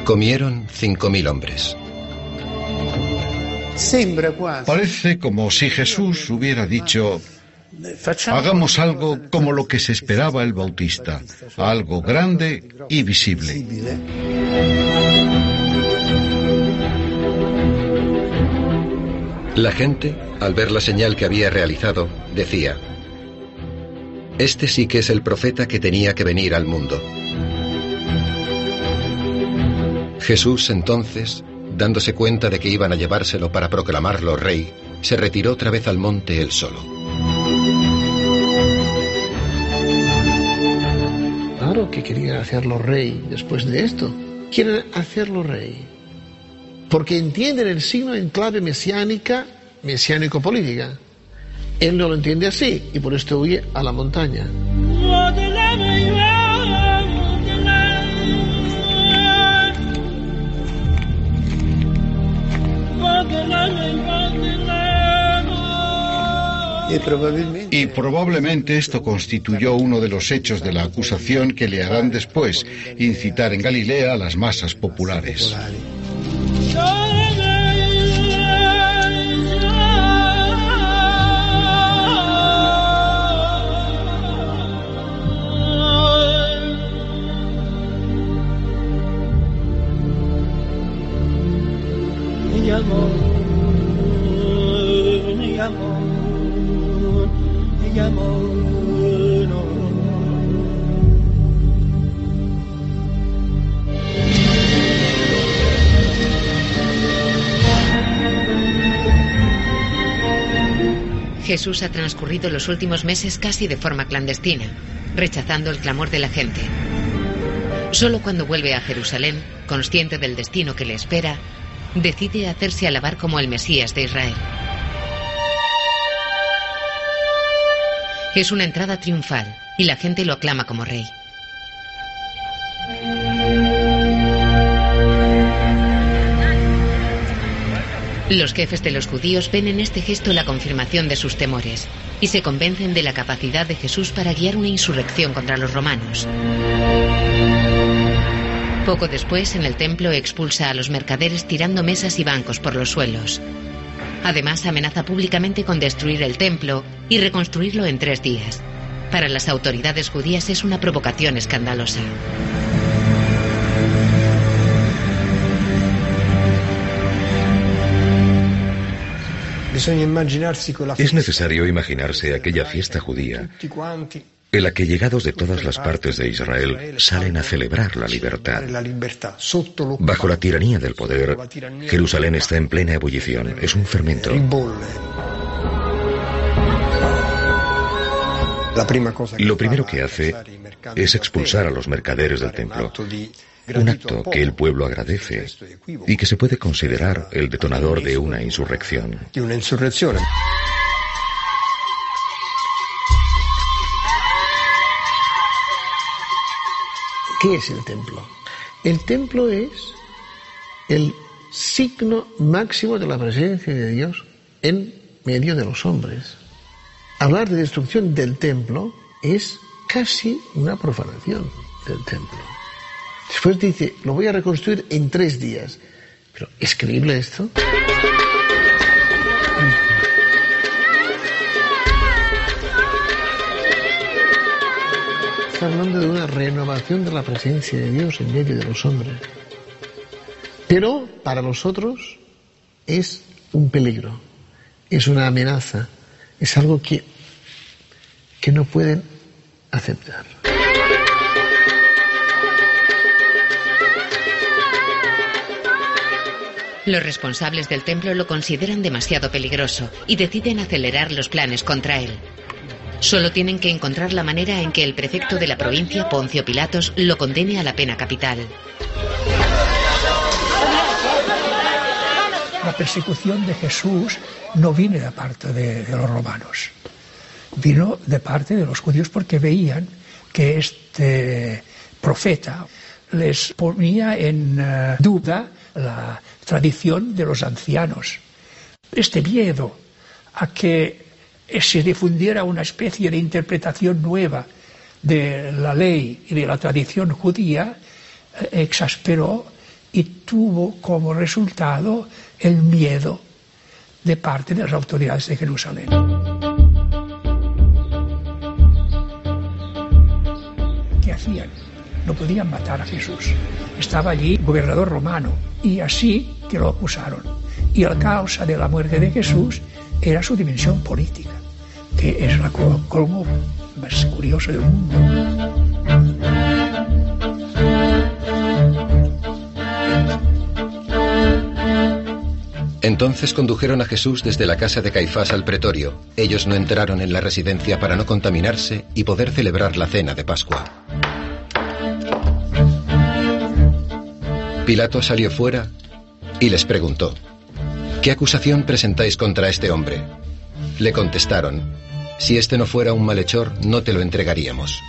Comieron cinco mil hombres. Parece como si Jesús hubiera dicho, hagamos algo como lo que se esperaba el Bautista, algo grande y visible. La gente, al ver la señal que había realizado, decía, Este sí que es el profeta que tenía que venir al mundo. Jesús entonces, dándose cuenta de que iban a llevárselo para proclamarlo rey, se retiró otra vez al monte él solo. Claro que querían hacerlo rey después de esto. Quieren hacerlo rey porque entienden el signo en clave mesiánica, mesiánico-política. Él no lo entiende así y por esto huye a la montaña. Y probablemente esto constituyó uno de los hechos de la acusación que le harán después, incitar en Galilea a las masas populares. نگمان نگمان نگمان Jesús ha transcurrido los últimos meses casi de forma clandestina, rechazando el clamor de la gente. Solo cuando vuelve a Jerusalén, consciente del destino que le espera, decide hacerse alabar como el Mesías de Israel. Es una entrada triunfal y la gente lo aclama como rey. Los jefes de los judíos ven en este gesto la confirmación de sus temores y se convencen de la capacidad de Jesús para guiar una insurrección contra los romanos. Poco después, en el templo expulsa a los mercaderes tirando mesas y bancos por los suelos. Además, amenaza públicamente con destruir el templo y reconstruirlo en tres días. Para las autoridades judías es una provocación escandalosa. Es necesario imaginarse aquella fiesta judía en la que llegados de todas las partes de Israel salen a celebrar la libertad. Bajo la tiranía del poder, Jerusalén está en plena ebullición, es un fermento. Lo primero que hace es expulsar a los mercaderes del templo un acto que el pueblo agradece y que se puede considerar el detonador de una insurrección. ¿Qué es el templo? El templo es el signo máximo de la presencia de Dios en medio de los hombres. Hablar de destrucción del templo es casi una profanación del templo. Después dice, lo voy a reconstruir en tres días. Pero, ¿es creíble esto? Está hablando de una renovación de la presencia de Dios en medio de los hombres. Pero para los otros es un peligro, es una amenaza, es algo que, que no pueden aceptar. Los responsables del templo lo consideran demasiado peligroso y deciden acelerar los planes contra él. Solo tienen que encontrar la manera en que el prefecto de la provincia, Poncio Pilatos, lo condene a la pena capital. La persecución de Jesús no viene de parte de, los romanos, vino de parte de los judíos porque veían que este profeta les ponía en eh, duda la tradición de los ancianos. Este miedo a que se difundiera una especie de interpretación nueva de la ley y de la tradición judía eh, exasperó y tuvo como resultado el miedo de parte de las autoridades de Jerusalén. ¿Qué hacían? No podían matar a Jesús. Estaba allí gobernador romano y así que lo acusaron. Y la causa de la muerte de Jesús era su dimensión política, que es la colmo más curiosa del mundo. Entonces condujeron a Jesús desde la casa de Caifás al pretorio. Ellos no entraron en la residencia para no contaminarse y poder celebrar la cena de Pascua. Pilato salió fuera y les preguntó, ¿qué acusación presentáis contra este hombre? Le contestaron, si este no fuera un malhechor, no te lo entregaríamos.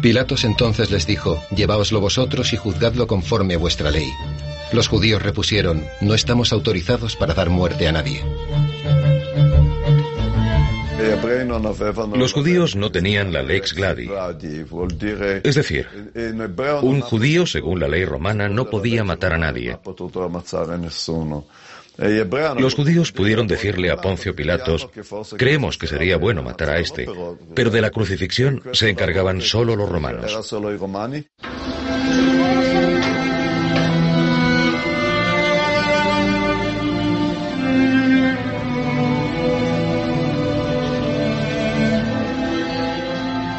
Pilatos entonces les dijo, lleváoslo vosotros y juzgadlo conforme a vuestra ley. Los judíos repusieron, no estamos autorizados para dar muerte a nadie. Los judíos no tenían la lex gladi. Es decir, un judío, según la ley romana, no podía matar a nadie. Los judíos pudieron decirle a Poncio Pilatos, creemos que sería bueno matar a este, pero de la crucifixión se encargaban solo los romanos.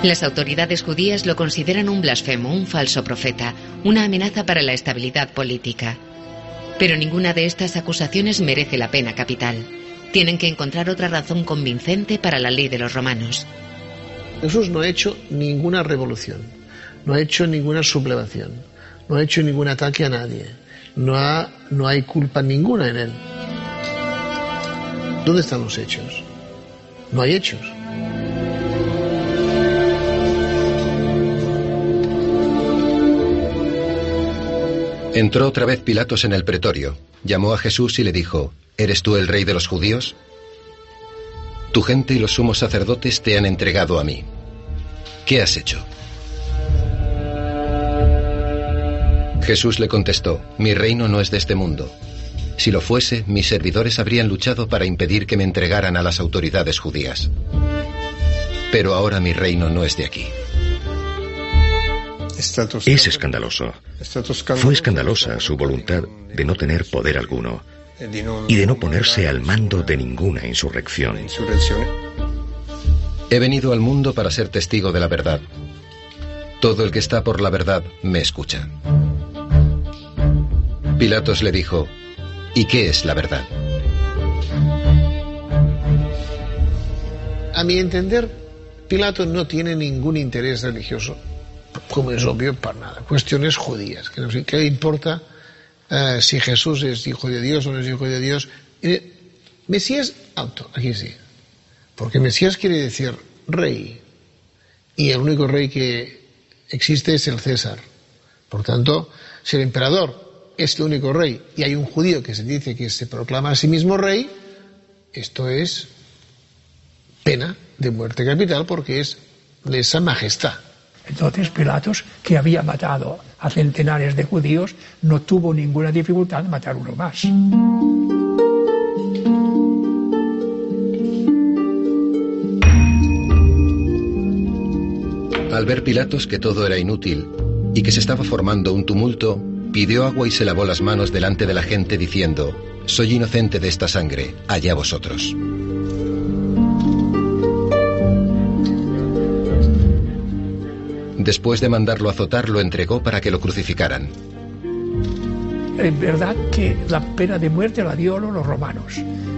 Las autoridades judías lo consideran un blasfemo, un falso profeta, una amenaza para la estabilidad política. Pero ninguna de estas acusaciones merece la pena capital. Tienen que encontrar otra razón convincente para la ley de los romanos. Jesús no ha hecho ninguna revolución, no ha hecho ninguna sublevación, no ha hecho ningún ataque a nadie, no, ha, no hay culpa ninguna en él. ¿Dónde están los hechos? No hay hechos. Entró otra vez Pilatos en el pretorio, llamó a Jesús y le dijo, ¿Eres tú el rey de los judíos? Tu gente y los sumos sacerdotes te han entregado a mí. ¿Qué has hecho? Jesús le contestó, mi reino no es de este mundo. Si lo fuese, mis servidores habrían luchado para impedir que me entregaran a las autoridades judías. Pero ahora mi reino no es de aquí. Es escandaloso. Fue escandalosa su voluntad de no tener poder alguno y de no ponerse al mando de ninguna insurrección. He venido al mundo para ser testigo de la verdad. Todo el que está por la verdad me escucha. Pilatos le dijo, ¿y qué es la verdad? A mi entender, Pilatos no tiene ningún interés religioso como es obvio, para nada. Cuestiones judías, que no sé qué importa eh, si Jesús es hijo de Dios o no es hijo de Dios. Mesías, alto, aquí sí. Porque Mesías quiere decir rey. Y el único rey que existe es el César. Por tanto, si el emperador es el único rey y hay un judío que se dice que se proclama a sí mismo rey, esto es pena de muerte capital porque es lesa majestad. Entonces Pilatos, que había matado a centenares de judíos, no tuvo ninguna dificultad en matar uno más. Al ver Pilatos que todo era inútil y que se estaba formando un tumulto, pidió agua y se lavó las manos delante de la gente diciendo, Soy inocente de esta sangre, allá vosotros. Después de mandarlo azotar, lo entregó para que lo crucificaran. En verdad que la pena de muerte la dio los romanos,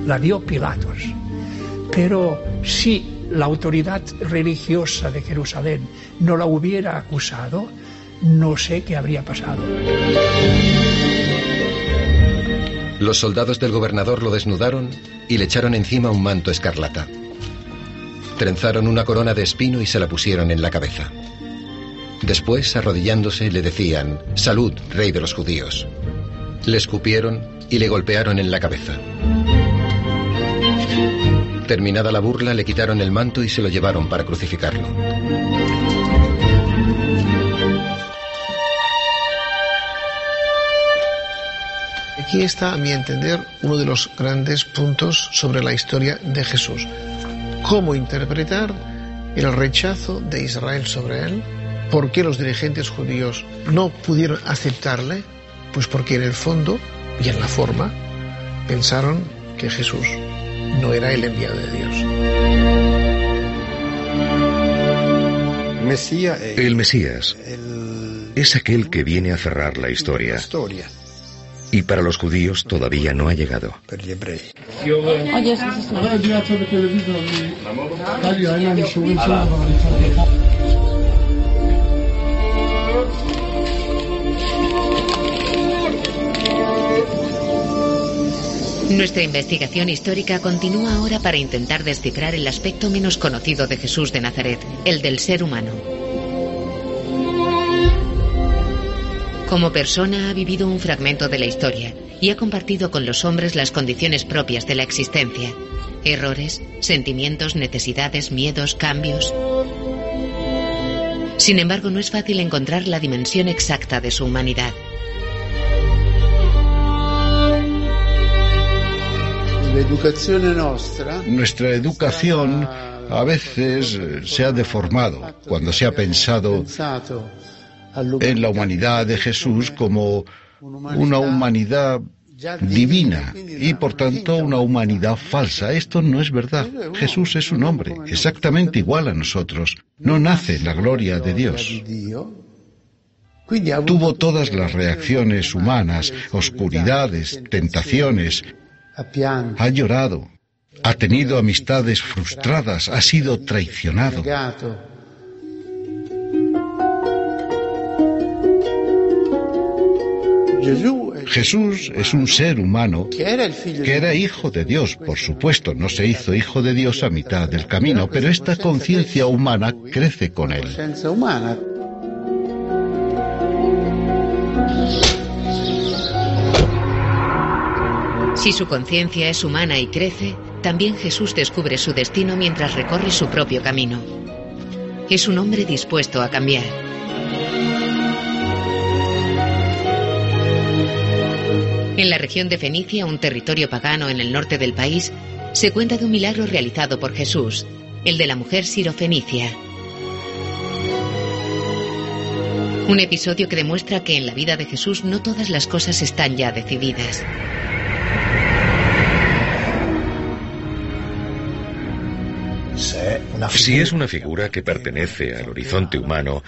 la dio Pilatos. Pero si la autoridad religiosa de Jerusalén no la hubiera acusado, no sé qué habría pasado. Los soldados del gobernador lo desnudaron y le echaron encima un manto escarlata. Trenzaron una corona de espino y se la pusieron en la cabeza. Después, arrodillándose, le decían, Salud, rey de los judíos. Le escupieron y le golpearon en la cabeza. Terminada la burla, le quitaron el manto y se lo llevaron para crucificarlo. Aquí está, a mi entender, uno de los grandes puntos sobre la historia de Jesús. ¿Cómo interpretar el rechazo de Israel sobre él? ¿Por qué los dirigentes judíos no pudieron aceptarle? Pues porque en el fondo y en la forma pensaron que Jesús no era el enviado de Dios. El Mesías es aquel que viene a cerrar la historia. Y para los judíos todavía no ha llegado. Nuestra investigación histórica continúa ahora para intentar descifrar el aspecto menos conocido de Jesús de Nazaret, el del ser humano. Como persona ha vivido un fragmento de la historia y ha compartido con los hombres las condiciones propias de la existencia. Errores, sentimientos, necesidades, miedos, cambios. Sin embargo, no es fácil encontrar la dimensión exacta de su humanidad. Nuestra educación a veces eh, se ha deformado cuando se ha pensado en la humanidad de Jesús como una humanidad divina y por tanto una humanidad falsa. Esto no es verdad. Jesús es un hombre, exactamente igual a nosotros. No nace en la gloria de Dios. Tuvo todas las reacciones humanas, oscuridades, tentaciones. Ha llorado, ha tenido amistades frustradas, ha sido traicionado. Jesús es un ser humano que era hijo de Dios, por supuesto, no se hizo hijo de Dios a mitad del camino, pero esta conciencia humana crece con él. Si su conciencia es humana y crece, también Jesús descubre su destino mientras recorre su propio camino. Es un hombre dispuesto a cambiar. En la región de Fenicia, un territorio pagano en el norte del país, se cuenta de un milagro realizado por Jesús, el de la mujer sirofenicia. Un episodio que demuestra que en la vida de Jesús no todas las cosas están ya decididas. Si es una figura que pertenece al horizonte humano,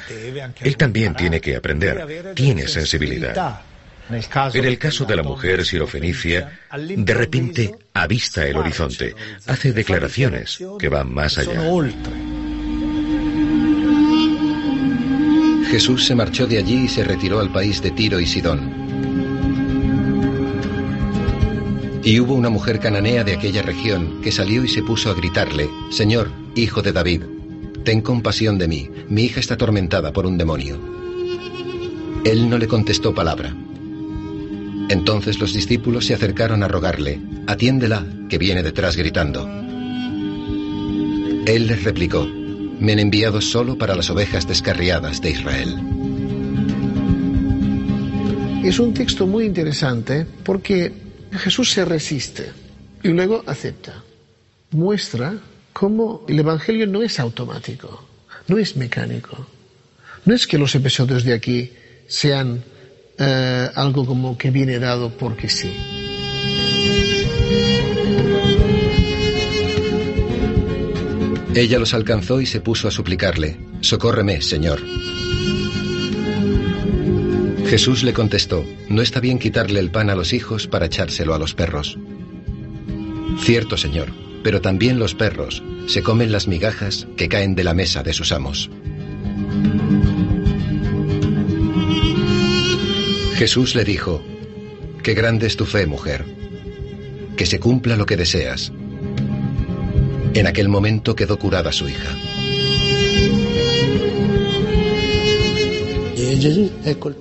él también tiene que aprender, tiene sensibilidad. En el caso de la mujer sirofenicia, de repente avista el horizonte, hace declaraciones que van más allá. Jesús se marchó de allí y se retiró al país de Tiro y Sidón. Y hubo una mujer cananea de aquella región que salió y se puso a gritarle, Señor, hijo de David, ten compasión de mí, mi hija está atormentada por un demonio. Él no le contestó palabra. Entonces los discípulos se acercaron a rogarle, atiéndela, que viene detrás gritando. Él les replicó, me han enviado solo para las ovejas descarriadas de Israel. Es un texto muy interesante porque Jesús se resiste y luego acepta. Muestra cómo el Evangelio no es automático, no es mecánico. No es que los episodios de aquí sean eh, algo como que viene dado porque sí. Ella los alcanzó y se puso a suplicarle, Socórreme, Señor. Jesús le contestó, No está bien quitarle el pan a los hijos para echárselo a los perros. Cierto, Señor, pero también los perros se comen las migajas que caen de la mesa de sus amos. Jesús le dijo, Qué grande es tu fe, mujer, que se cumpla lo que deseas. En aquel momento quedó curada su hija.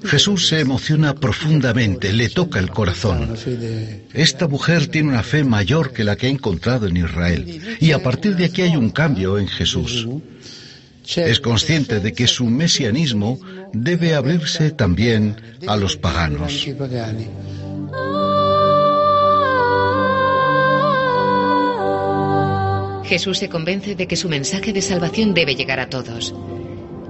Jesús se emociona profundamente, le toca el corazón. Esta mujer tiene una fe mayor que la que ha encontrado en Israel. Y a partir de aquí hay un cambio en Jesús. Es consciente de que su mesianismo debe abrirse también a los paganos. Jesús se convence de que su mensaje de salvación debe llegar a todos.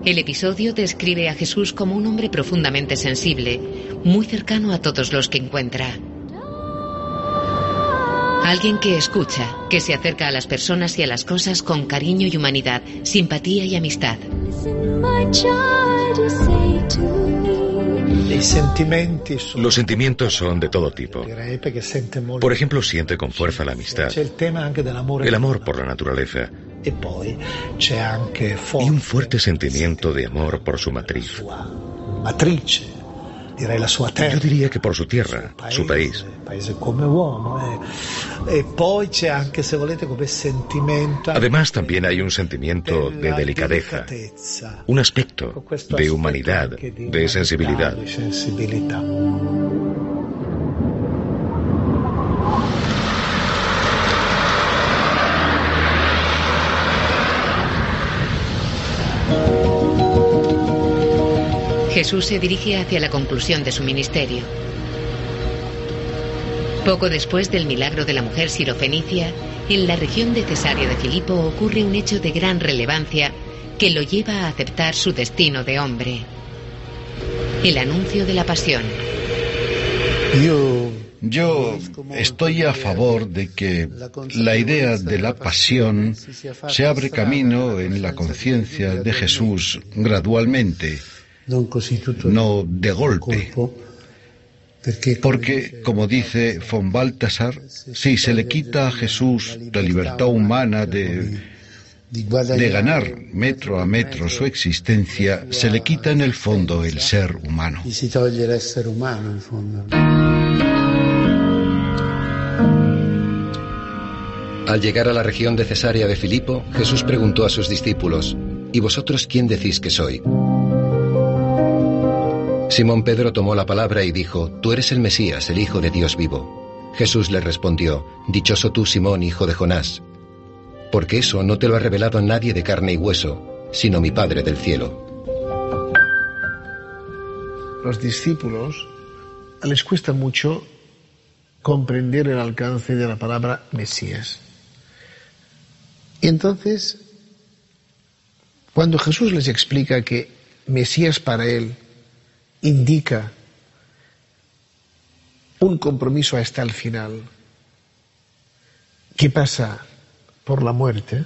El episodio describe a Jesús como un hombre profundamente sensible, muy cercano a todos los que encuentra. Alguien que escucha, que se acerca a las personas y a las cosas con cariño y humanidad, simpatía y amistad. Los sentimientos son de todo tipo. Por ejemplo, siente con fuerza la amistad, el amor por la naturaleza y un fuerte sentimiento de amor por su matriz. Yo diría que por su tierra, su país. Además también hay un sentimiento de delicadeza, un aspecto de humanidad, de sensibilidad. Jesús se dirige hacia la conclusión de su ministerio. Poco después del milagro de la mujer sirofenicia, en la región de Cesarea de Filipo ocurre un hecho de gran relevancia que lo lleva a aceptar su destino de hombre. El anuncio de la pasión. Yo estoy a favor de que la idea de la pasión se abre camino en la conciencia de Jesús gradualmente, no de golpe. Porque, como dice von Baltasar, si se le quita a Jesús la libertad humana de, de ganar metro a metro su existencia, se le quita en el fondo el ser humano. Al llegar a la región de Cesarea de Filipo, Jesús preguntó a sus discípulos, ¿Y vosotros quién decís que soy? Simón Pedro tomó la palabra y dijo, Tú eres el Mesías, el Hijo de Dios vivo. Jesús le respondió, Dichoso tú, Simón, hijo de Jonás, porque eso no te lo ha revelado nadie de carne y hueso, sino mi Padre del cielo. Los discípulos les cuesta mucho comprender el alcance de la palabra Mesías. Y entonces, cuando Jesús les explica que Mesías para él indica un compromiso hasta el final, que pasa por la muerte,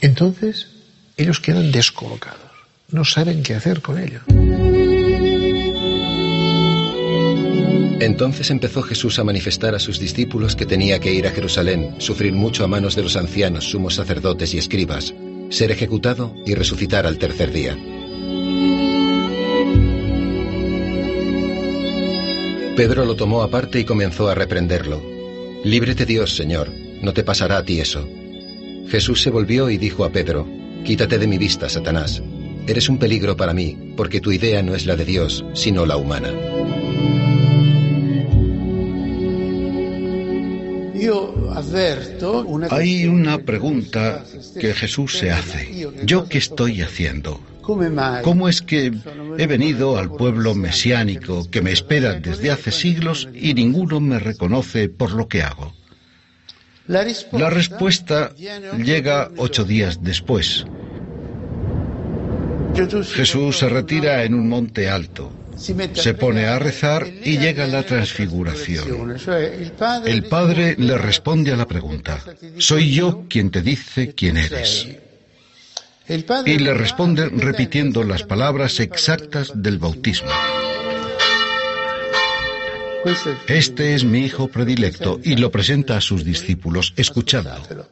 entonces ellos quedan descolocados, no saben qué hacer con ello. Entonces empezó Jesús a manifestar a sus discípulos que tenía que ir a Jerusalén, sufrir mucho a manos de los ancianos, sumos sacerdotes y escribas, ser ejecutado y resucitar al tercer día. Pedro lo tomó aparte y comenzó a reprenderlo. Líbrete Dios, Señor, no te pasará a ti eso. Jesús se volvió y dijo a Pedro, Quítate de mi vista, Satanás. Eres un peligro para mí, porque tu idea no es la de Dios, sino la humana. Hay una pregunta que Jesús se hace. ¿Yo qué estoy haciendo? ¿Cómo es que he venido al pueblo mesiánico que me espera desde hace siglos y ninguno me reconoce por lo que hago? La respuesta llega ocho días después. Jesús se retira en un monte alto se pone a rezar y llega la transfiguración. El Padre le responde a la pregunta, ¿soy yo quien te dice quién eres? Y le responde repitiendo las palabras exactas del bautismo. Este es mi hijo predilecto y lo presenta a sus discípulos. Escuchadlo.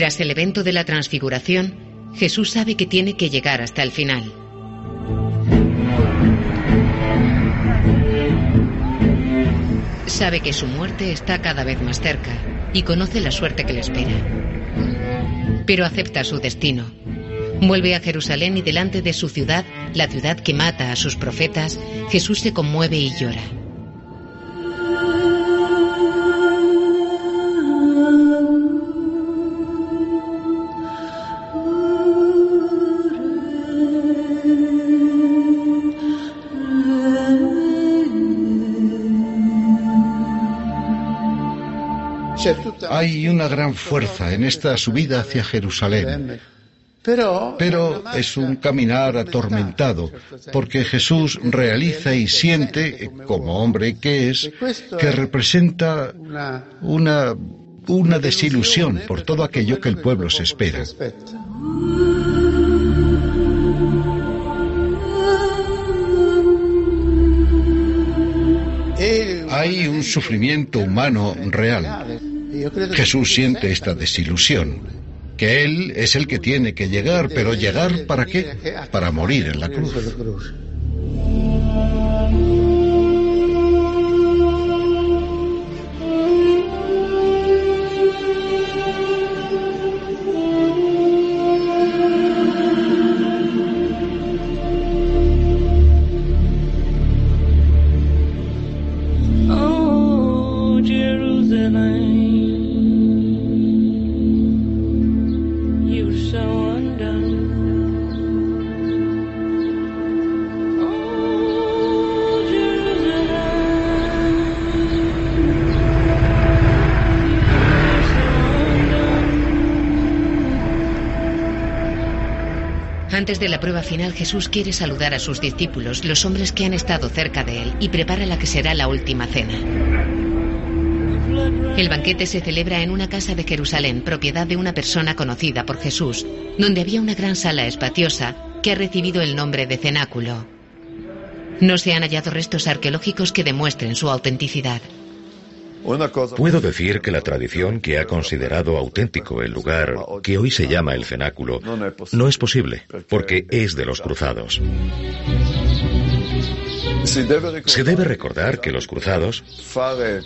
Tras el evento de la transfiguración, Jesús sabe que tiene que llegar hasta el final. Sabe que su muerte está cada vez más cerca y conoce la suerte que le espera. Pero acepta su destino. Vuelve a Jerusalén y delante de su ciudad, la ciudad que mata a sus profetas, Jesús se conmueve y llora. Hay una gran fuerza en esta subida hacia Jerusalén. Pero es un caminar atormentado, porque Jesús realiza y siente, como hombre que es, que representa una, una desilusión por todo aquello que el pueblo se espera. Hay un sufrimiento humano real. Jesús siente esta desilusión, que Él es el que tiene que llegar, pero llegar para qué? Para morir en la cruz. Antes de la prueba final, Jesús quiere saludar a sus discípulos, los hombres que han estado cerca de él, y prepara la que será la última cena. El banquete se celebra en una casa de Jerusalén, propiedad de una persona conocida por Jesús, donde había una gran sala espaciosa que ha recibido el nombre de cenáculo. No se han hallado restos arqueológicos que demuestren su autenticidad. Puedo decir que la tradición que ha considerado auténtico el lugar que hoy se llama el cenáculo no es posible, porque es de los cruzados. Se debe recordar que los cruzados,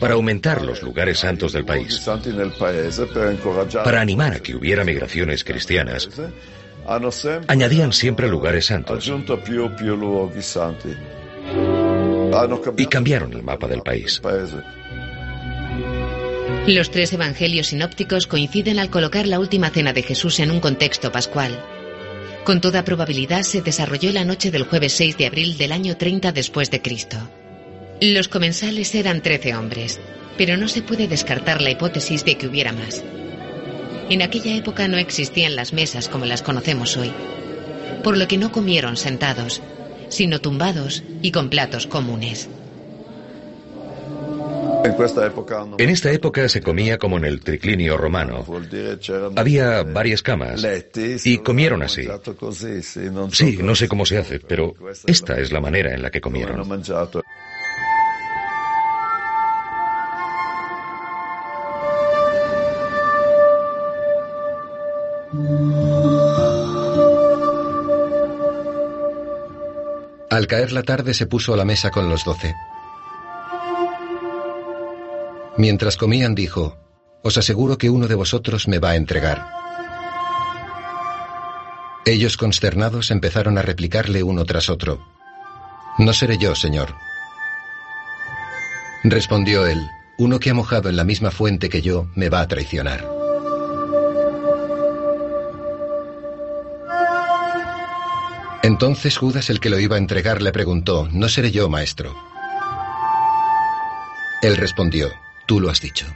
para aumentar los lugares santos del país, para animar a que hubiera migraciones cristianas, añadían siempre lugares santos y cambiaron el mapa del país. Los tres evangelios sinópticos coinciden al colocar la última cena de Jesús en un contexto pascual. Con toda probabilidad se desarrolló la noche del jueves 6 de abril del año 30 después de Cristo. Los comensales eran 13 hombres, pero no se puede descartar la hipótesis de que hubiera más. En aquella época no existían las mesas como las conocemos hoy, por lo que no comieron sentados, sino tumbados y con platos comunes. En esta época se comía como en el triclinio romano. Había varias camas y comieron así. Sí, no sé cómo se hace, pero esta es la manera en la que comieron. Al caer la tarde se puso a la mesa con los doce. Mientras comían dijo, Os aseguro que uno de vosotros me va a entregar. Ellos consternados empezaron a replicarle uno tras otro, No seré yo, Señor. Respondió él, Uno que ha mojado en la misma fuente que yo me va a traicionar. Entonces Judas, el que lo iba a entregar, le preguntó, ¿No seré yo, maestro? Él respondió, Tú lo has dicho.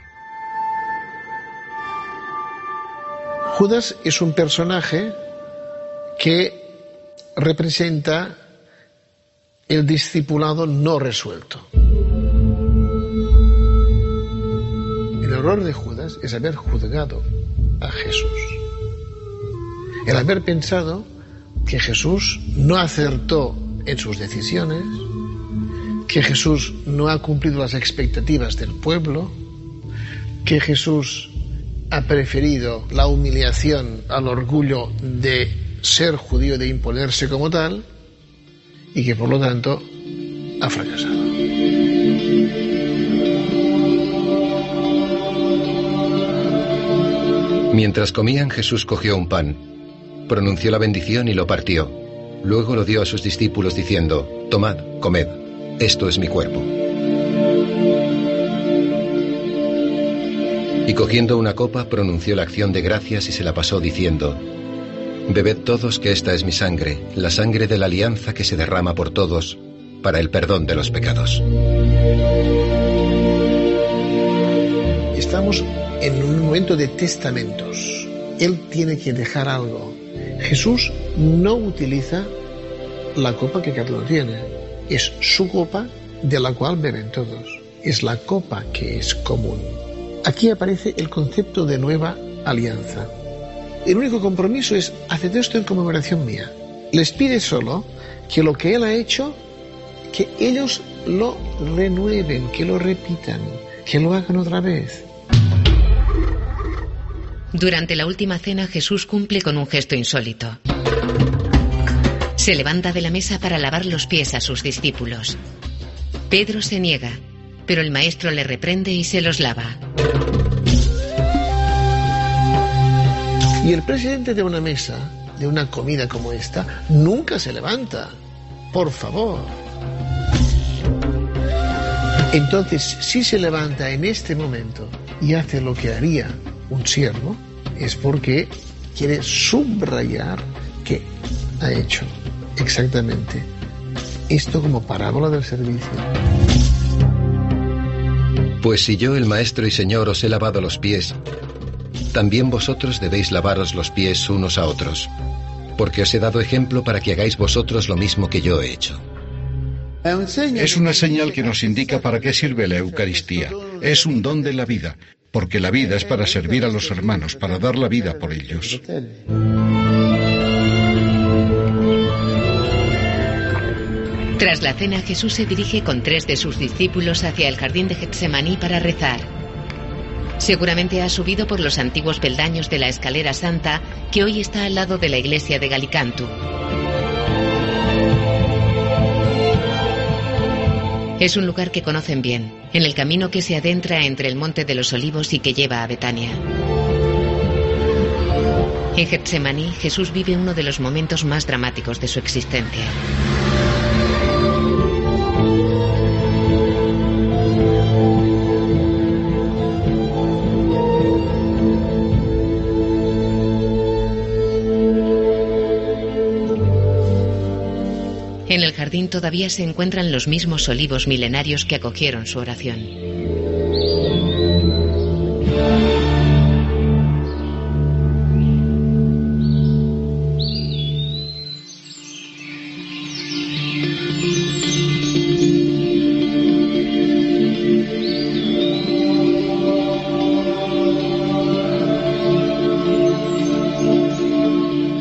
Judas es un personaje que representa el discipulado no resuelto. El error de Judas es haber juzgado a Jesús. El haber pensado que Jesús no acertó en sus decisiones, que Jesús no ha cumplido las expectativas del pueblo, que Jesús ha preferido la humillación al orgullo de ser judío, de imponerse como tal, y que por lo tanto ha fracasado. Mientras comían, Jesús cogió un pan, pronunció la bendición y lo partió. Luego lo dio a sus discípulos diciendo, Tomad, comed. Esto es mi cuerpo. Y cogiendo una copa, pronunció la acción de gracias y se la pasó diciendo, Bebed todos que esta es mi sangre, la sangre de la alianza que se derrama por todos para el perdón de los pecados. Estamos en un momento de testamentos. Él tiene que dejar algo. Jesús no utiliza la copa que Carlos tiene es su copa de la cual beben todos. Es la copa que es común. Aquí aparece el concepto de nueva alianza. El único compromiso es hacer esto en conmemoración mía. Les pide solo que lo que Él ha hecho, que ellos lo renueven, que lo repitan, que lo hagan otra vez. Durante la última cena Jesús cumple con un gesto insólito. Se levanta de la mesa para lavar los pies a sus discípulos. Pedro se niega, pero el maestro le reprende y se los lava. Y el presidente de una mesa, de una comida como esta, nunca se levanta. Por favor. Entonces, si se levanta en este momento y hace lo que haría un siervo, es porque quiere subrayar que ha hecho exactamente esto como parábola del servicio. Pues si yo, el Maestro y Señor, os he lavado los pies, también vosotros debéis lavaros los pies unos a otros. porque os he dado ejemplo para que hagáis vosotros lo mismo que yo he hecho. Es una señal que nos indica para qué sirve la Eucaristía. Es un don de la vida, porque la vida es para servir a los hermanos, para dar la vida por ellos. Tras la cena, Jesús se dirige con tres de sus discípulos hacia el jardín de Getsemaní para rezar. Seguramente ha subido por los antiguos peldaños de la escalera santa que hoy está al lado de la iglesia de Galicanto. Es un lugar que conocen bien, en el camino que se adentra entre el monte de los olivos y que lleva a Betania. En Getsemaní, Jesús vive uno de los momentos más dramáticos de su existencia. En el jardín todavía se encuentran los mismos olivos milenarios que acogieron su oración.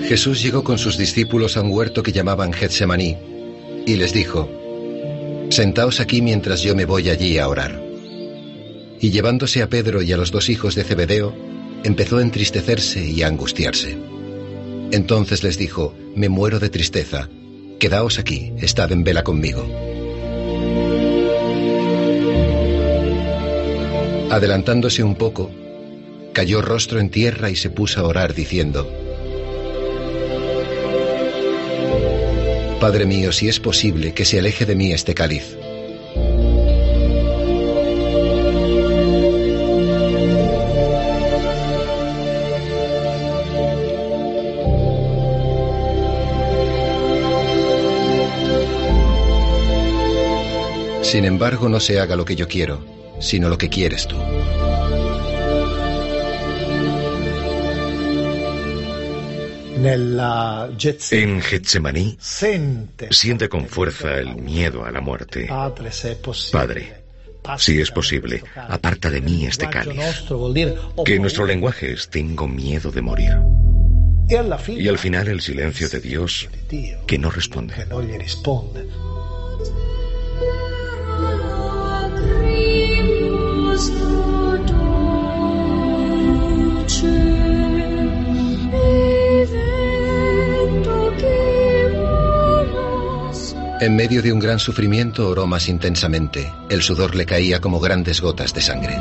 Jesús llegó con sus discípulos a un huerto que llamaban Getsemaní y les dijo, Sentaos aquí mientras yo me voy allí a orar. Y llevándose a Pedro y a los dos hijos de Zebedeo, empezó a entristecerse y a angustiarse. Entonces les dijo, Me muero de tristeza, quedaos aquí, estad en vela conmigo. Adelantándose un poco, cayó rostro en tierra y se puso a orar diciendo, Padre mío, si es posible, que se aleje de mí este cáliz. Sin embargo, no se haga lo que yo quiero, sino lo que quieres tú. En Getsemaní siente con fuerza el miedo a la muerte. Padre, si es posible, aparta de mí este cáliz. Que nuestro lenguaje es tengo miedo de morir. Y al final el silencio de Dios que no responde. En medio de un gran sufrimiento oró más intensamente. El sudor le caía como grandes gotas de sangre.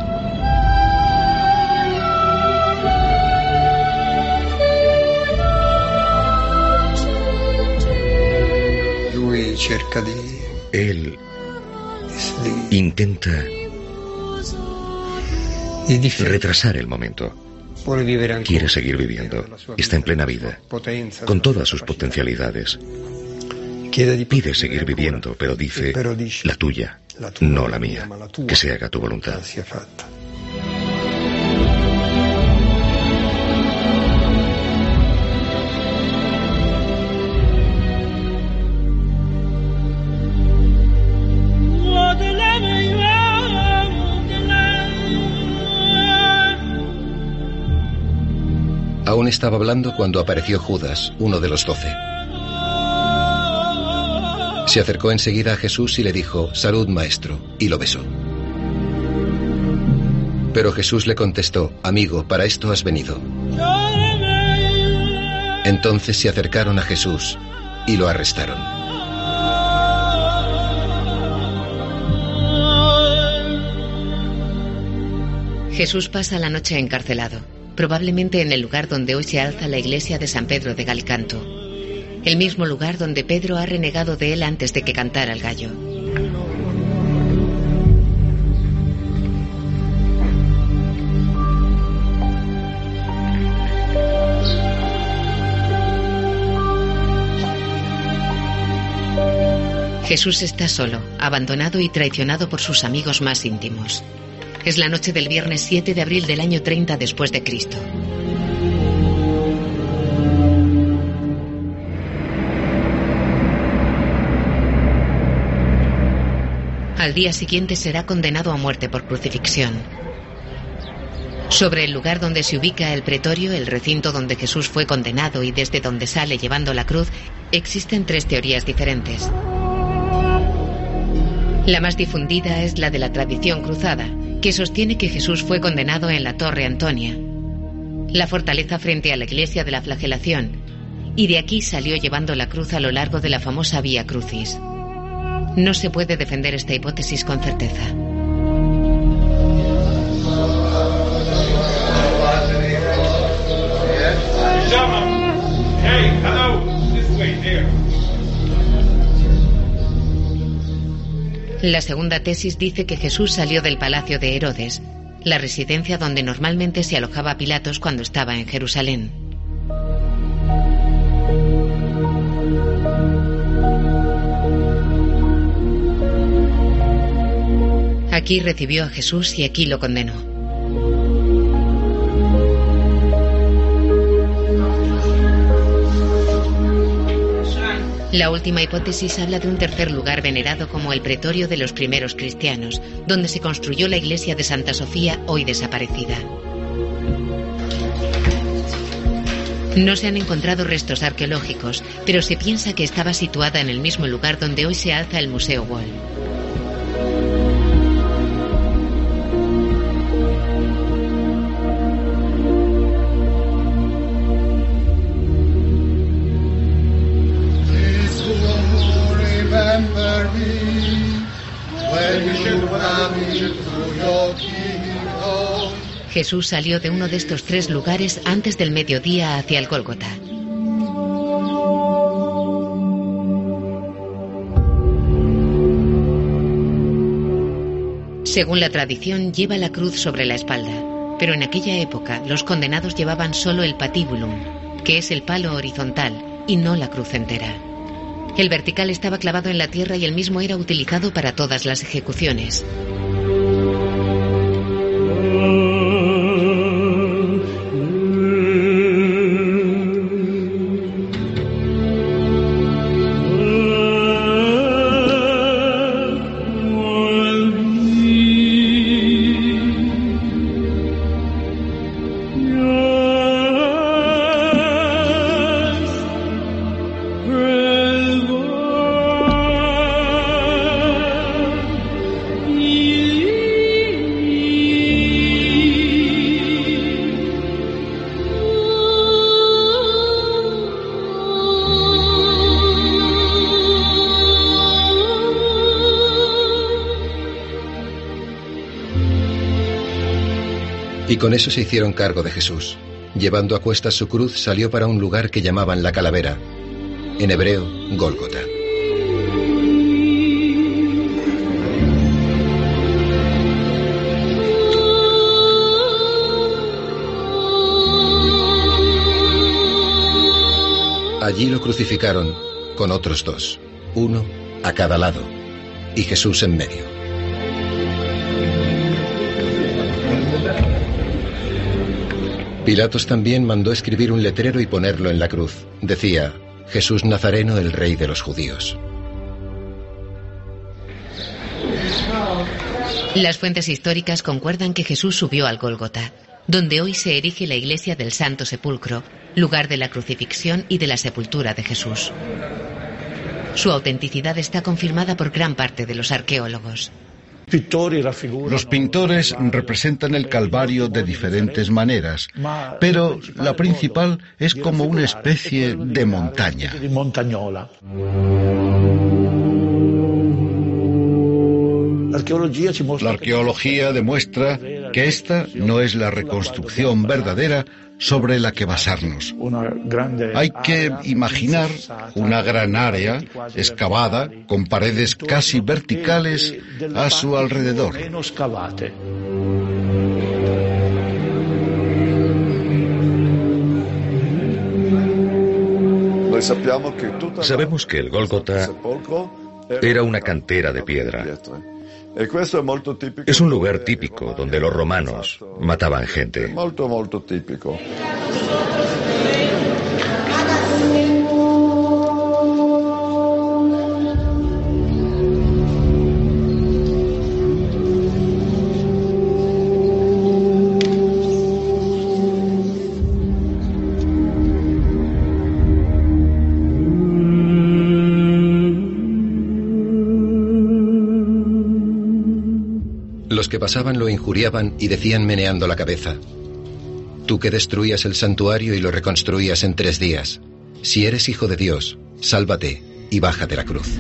Él intenta retrasar el momento. Quiere seguir viviendo. Está en plena vida, con todas sus potencialidades. Pide seguir viviendo, pero dice, la tuya, no la mía, que se haga tu voluntad. Aún estaba hablando cuando apareció Judas, uno de los doce. Se acercó enseguida a Jesús y le dijo, Salud, maestro, y lo besó. Pero Jesús le contestó, Amigo, para esto has venido. Entonces se acercaron a Jesús y lo arrestaron. Jesús pasa la noche encarcelado, probablemente en el lugar donde hoy se alza la iglesia de San Pedro de Galcanto el mismo lugar donde Pedro ha renegado de él antes de que cantara el gallo. Jesús está solo, abandonado y traicionado por sus amigos más íntimos. Es la noche del viernes 7 de abril del año 30 después de Cristo. Al día siguiente será condenado a muerte por crucifixión. Sobre el lugar donde se ubica el pretorio, el recinto donde Jesús fue condenado y desde donde sale llevando la cruz, existen tres teorías diferentes. La más difundida es la de la tradición cruzada, que sostiene que Jesús fue condenado en la Torre Antonia, la fortaleza frente a la iglesia de la flagelación, y de aquí salió llevando la cruz a lo largo de la famosa Vía Crucis. No se puede defender esta hipótesis con certeza. La segunda tesis dice que Jesús salió del palacio de Herodes, la residencia donde normalmente se alojaba Pilatos cuando estaba en Jerusalén. Aquí recibió a Jesús y aquí lo condenó. La última hipótesis habla de un tercer lugar venerado como el pretorio de los primeros cristianos, donde se construyó la iglesia de Santa Sofía, hoy desaparecida. No se han encontrado restos arqueológicos, pero se piensa que estaba situada en el mismo lugar donde hoy se alza el Museo Wall. Jesús salió de uno de estos tres lugares antes del mediodía hacia el Gólgota. Según la tradición, lleva la cruz sobre la espalda, pero en aquella época los condenados llevaban solo el patíbulum, que es el palo horizontal, y no la cruz entera. El vertical estaba clavado en la tierra y el mismo era utilizado para todas las ejecuciones. Y con eso se hicieron cargo de Jesús. Llevando a cuestas su cruz, salió para un lugar que llamaban la calavera, en hebreo, Gólgota. Allí lo crucificaron con otros dos, uno a cada lado, y Jesús en medio. Pilatos también mandó escribir un letrero y ponerlo en la cruz. Decía, Jesús Nazareno, el rey de los judíos. Las fuentes históricas concuerdan que Jesús subió al Gólgota, donde hoy se erige la iglesia del Santo Sepulcro, lugar de la crucifixión y de la sepultura de Jesús. Su autenticidad está confirmada por gran parte de los arqueólogos. Los pintores representan el Calvario de diferentes maneras, pero la principal es como una especie de montaña. La arqueología demuestra que esta no es la reconstrucción verdadera sobre la que basarnos. Hay que imaginar una gran área excavada con paredes casi verticales a su alrededor. Sabemos que el Gólgota era una cantera de piedra. Es un lugar típico donde los romanos mataban gente. Los que pasaban lo injuriaban y decían meneando la cabeza, Tú que destruías el santuario y lo reconstruías en tres días, si eres hijo de Dios, sálvate y baja de la cruz.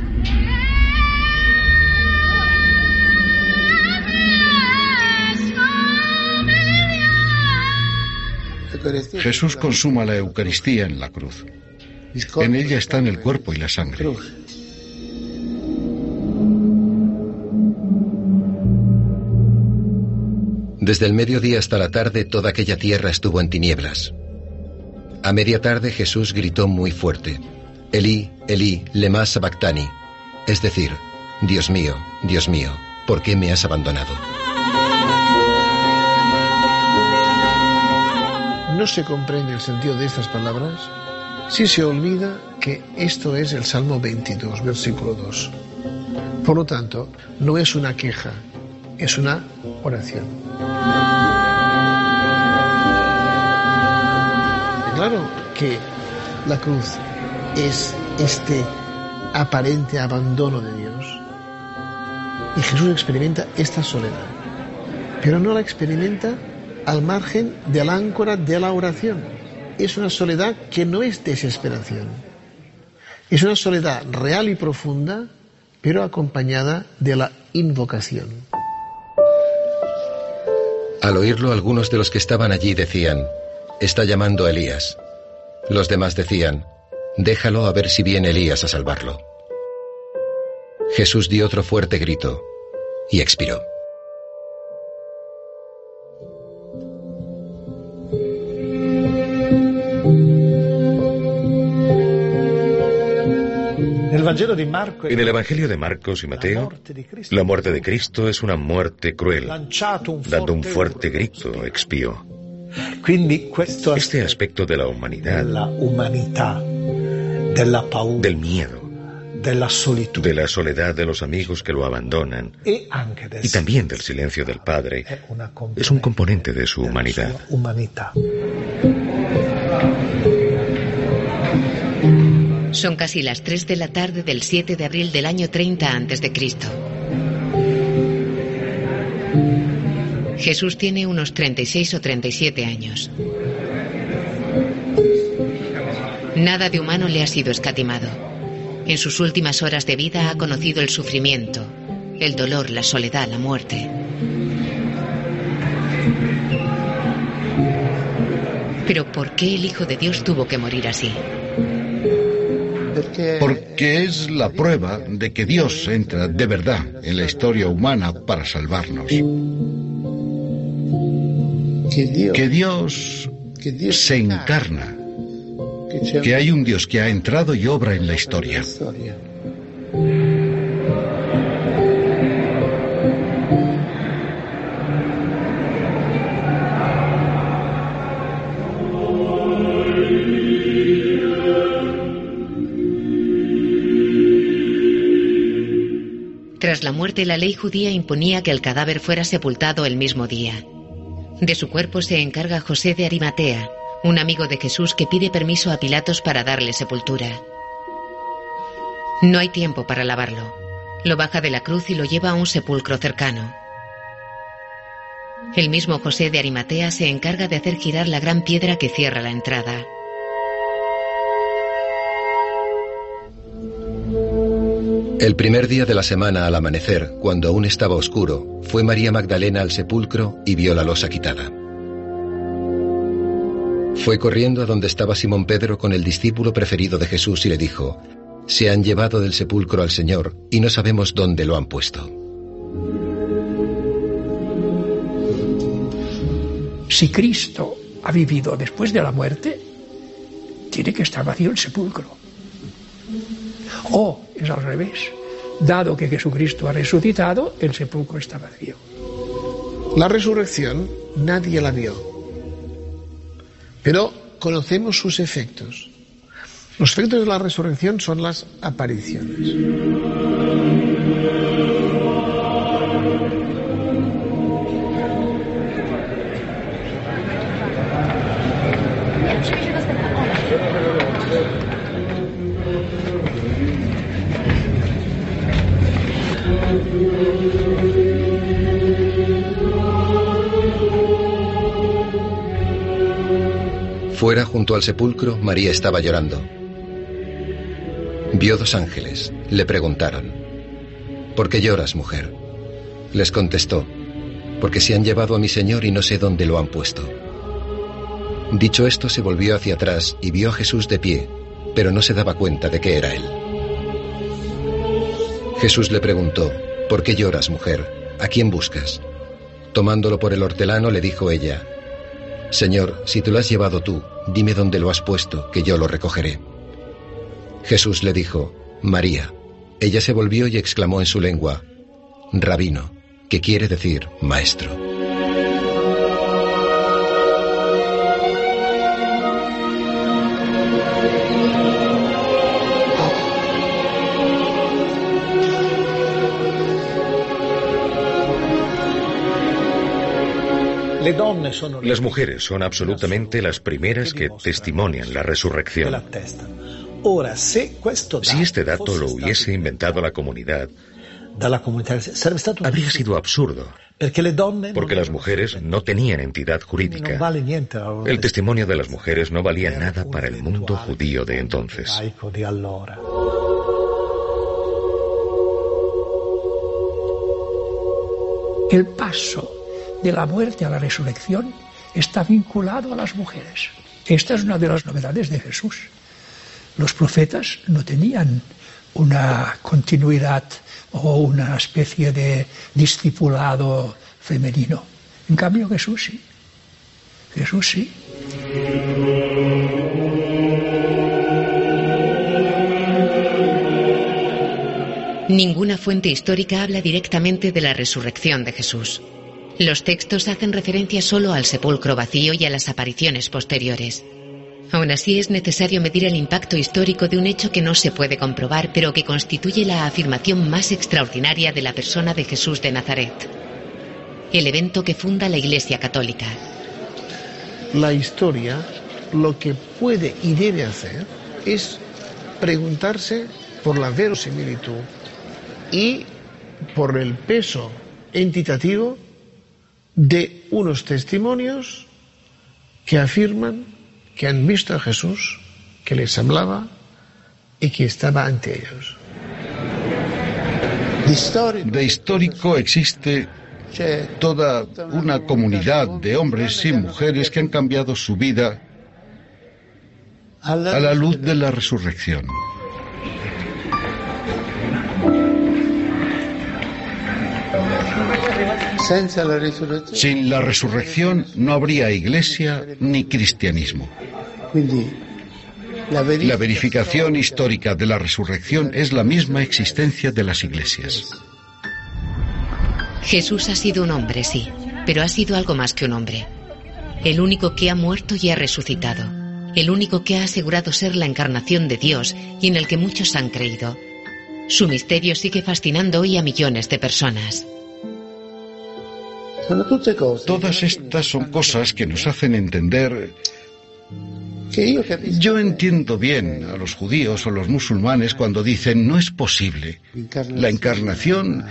Jesús consuma la Eucaristía en la cruz. En ella están el cuerpo y la sangre. Desde el mediodía hasta la tarde toda aquella tierra estuvo en tinieblas. A media tarde Jesús gritó muy fuerte, Elí, Elí, lema sabactani, es decir, Dios mío, Dios mío, ¿por qué me has abandonado? No se comprende el sentido de estas palabras si se olvida que esto es el Salmo 22, versículo 2. Por lo tanto, no es una queja, es una oración. Claro que la cruz es este aparente abandono de Dios. Y Jesús experimenta esta soledad. Pero no la experimenta al margen del áncora de la oración. Es una soledad que no es desesperación. Es una soledad real y profunda, pero acompañada de la invocación. Al oírlo, algunos de los que estaban allí decían, Está llamando a Elías. Los demás decían, déjalo a ver si viene Elías a salvarlo. Jesús dio otro fuerte grito y expiró. En el Evangelio de Marcos y Mateo, la muerte de Cristo es una muerte cruel. Dando un fuerte grito, expió. Este aspecto de la humanidad, del miedo, de la soledad de los amigos que lo abandonan y también del silencio del Padre, es un componente de su humanidad. Son casi las 3 de la tarde del 7 de abril del año 30 a.C. Jesús tiene unos 36 o 37 años. Nada de humano le ha sido escatimado. En sus últimas horas de vida ha conocido el sufrimiento, el dolor, la soledad, la muerte. Pero ¿por qué el Hijo de Dios tuvo que morir así? Porque es la prueba de que Dios entra de verdad en la historia humana para salvarnos. que Dios, se encarna, que hay un Dios que ha entrado y obra en la historia. Tras la muerte, la ley judía imponía que el cadáver fuera sepultado el mismo día. De su cuerpo se encarga José de Arimatea, un amigo de Jesús que pide permiso a Pilatos para darle sepultura. No hay tiempo para lavarlo. Lo baja de la cruz y lo lleva a un sepulcro cercano. El mismo José de Arimatea se encarga de hacer girar la gran piedra que cierra la entrada. El primer día de la semana al amanecer, cuando aún estaba oscuro, fue María Magdalena al sepulcro y vio la losa quitada. Fue corriendo a donde estaba Simón Pedro con el discípulo preferido de Jesús y le dijo, Se han llevado del sepulcro al Señor y no sabemos dónde lo han puesto. Si Cristo ha vivido después de la muerte, tiene que estar vacío el sepulcro. O es al revés. Dado que Jesucristo ha resucitado, el sepulcro está vacío. La resurrección nadie la vio, pero conocemos sus efectos. Los efectos de la resurrección son las apariciones. Fuera, junto al sepulcro, María estaba llorando. Vio dos ángeles. Le preguntaron, ¿por qué lloras, mujer? Les contestó, porque se han llevado a mi Señor y no sé dónde lo han puesto. Dicho esto, se volvió hacia atrás y vio a Jesús de pie, pero no se daba cuenta de que era él. Jesús le preguntó, ¿por qué lloras, mujer? ¿A quién buscas? Tomándolo por el hortelano, le dijo ella, Señor, si te lo has llevado tú, dime dónde lo has puesto, que yo lo recogeré. Jesús le dijo, María. Ella se volvió y exclamó en su lengua, Rabino, que quiere decir maestro. Las mujeres son absolutamente las primeras que testimonian la resurrección. Si este dato lo hubiese inventado la comunidad, habría sido absurdo, porque las mujeres no tenían entidad jurídica. El testimonio de las mujeres no valía nada para el mundo judío de entonces. El paso de la muerte a la resurrección está vinculado a las mujeres. Esta es una de las novedades de Jesús. Los profetas no tenían una continuidad o una especie de discipulado femenino. En cambio Jesús sí. Jesús sí. Ninguna fuente histórica habla directamente de la resurrección de Jesús. Los textos hacen referencia solo al sepulcro vacío y a las apariciones posteriores. Aún así es necesario medir el impacto histórico de un hecho que no se puede comprobar, pero que constituye la afirmación más extraordinaria de la persona de Jesús de Nazaret. El evento que funda la Iglesia Católica. La historia lo que puede y debe hacer es preguntarse por la verosimilitud y por el peso entitativo de unos testimonios que afirman que han visto a Jesús, que les hablaba y que estaba ante ellos. De histórico existe toda una comunidad de hombres y mujeres que han cambiado su vida a la luz de la resurrección. Sin la resurrección no habría iglesia ni cristianismo. La verificación histórica de la resurrección es la misma existencia de las iglesias. Jesús ha sido un hombre, sí, pero ha sido algo más que un hombre. El único que ha muerto y ha resucitado. El único que ha asegurado ser la encarnación de Dios y en el que muchos han creído. Su misterio sigue fascinando hoy a millones de personas. Todas estas son cosas que nos hacen entender yo entiendo bien a los judíos o los musulmanes cuando dicen no es posible. La encarnación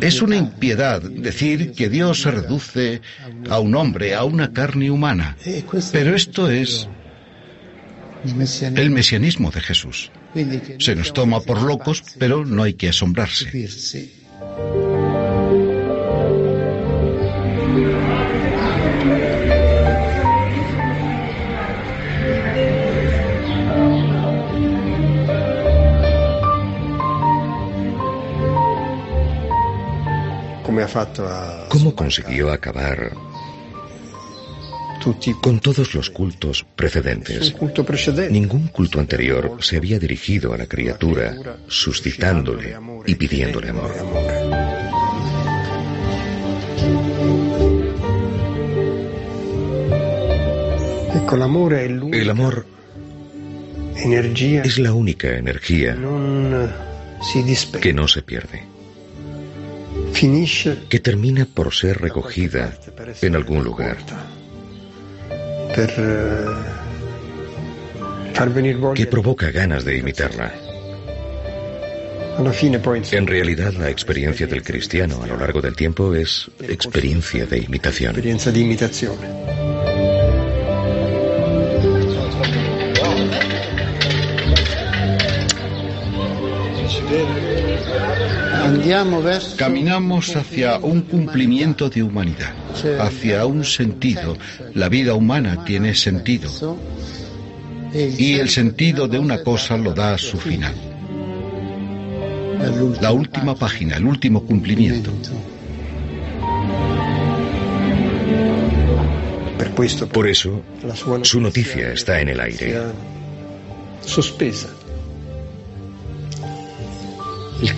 es una impiedad decir que Dios se reduce a un hombre, a una carne humana. Pero esto es el mesianismo de Jesús. Se nos toma por locos, pero no hay que asombrarse. ¿Cómo consiguió acabar con todos los cultos precedentes? Ningún culto anterior se había dirigido a la criatura, suscitándole y pidiéndole amor. El amor es la única energía que no se pierde que termina por ser recogida en algún lugar. Que provoca ganas de imitarla. En realidad, la experiencia del cristiano a lo largo del tiempo es experiencia de imitación. Caminamos hacia un cumplimiento de humanidad, hacia un sentido. La vida humana tiene sentido. Y el sentido de una cosa lo da a su final. La última página, el último cumplimiento. Por eso, su noticia está en el aire. El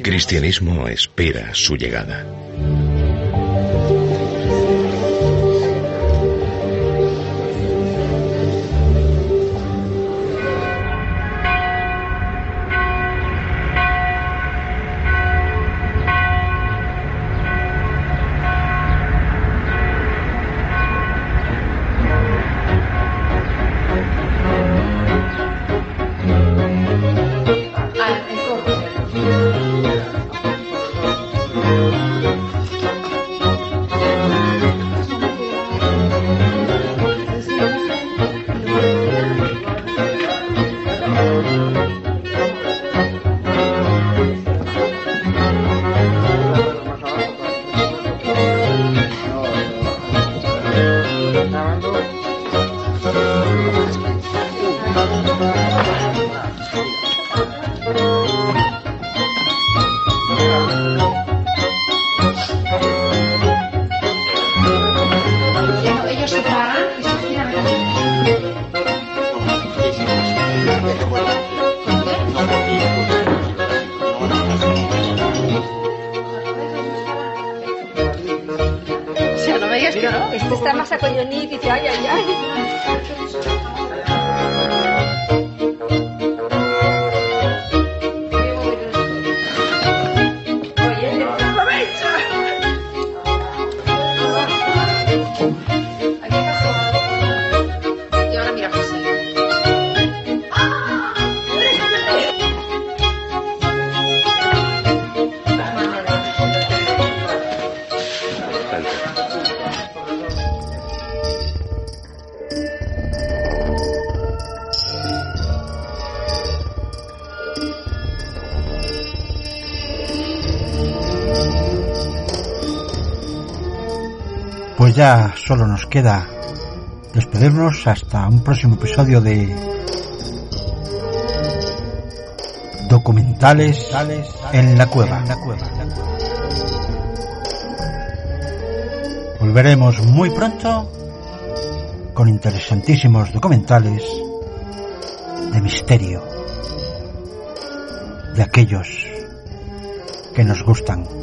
cristianismo espera su llegada. Queda despedirnos hasta un próximo episodio de documentales en la cueva. Volveremos muy pronto con interesantísimos documentales de misterio, de aquellos que nos gustan.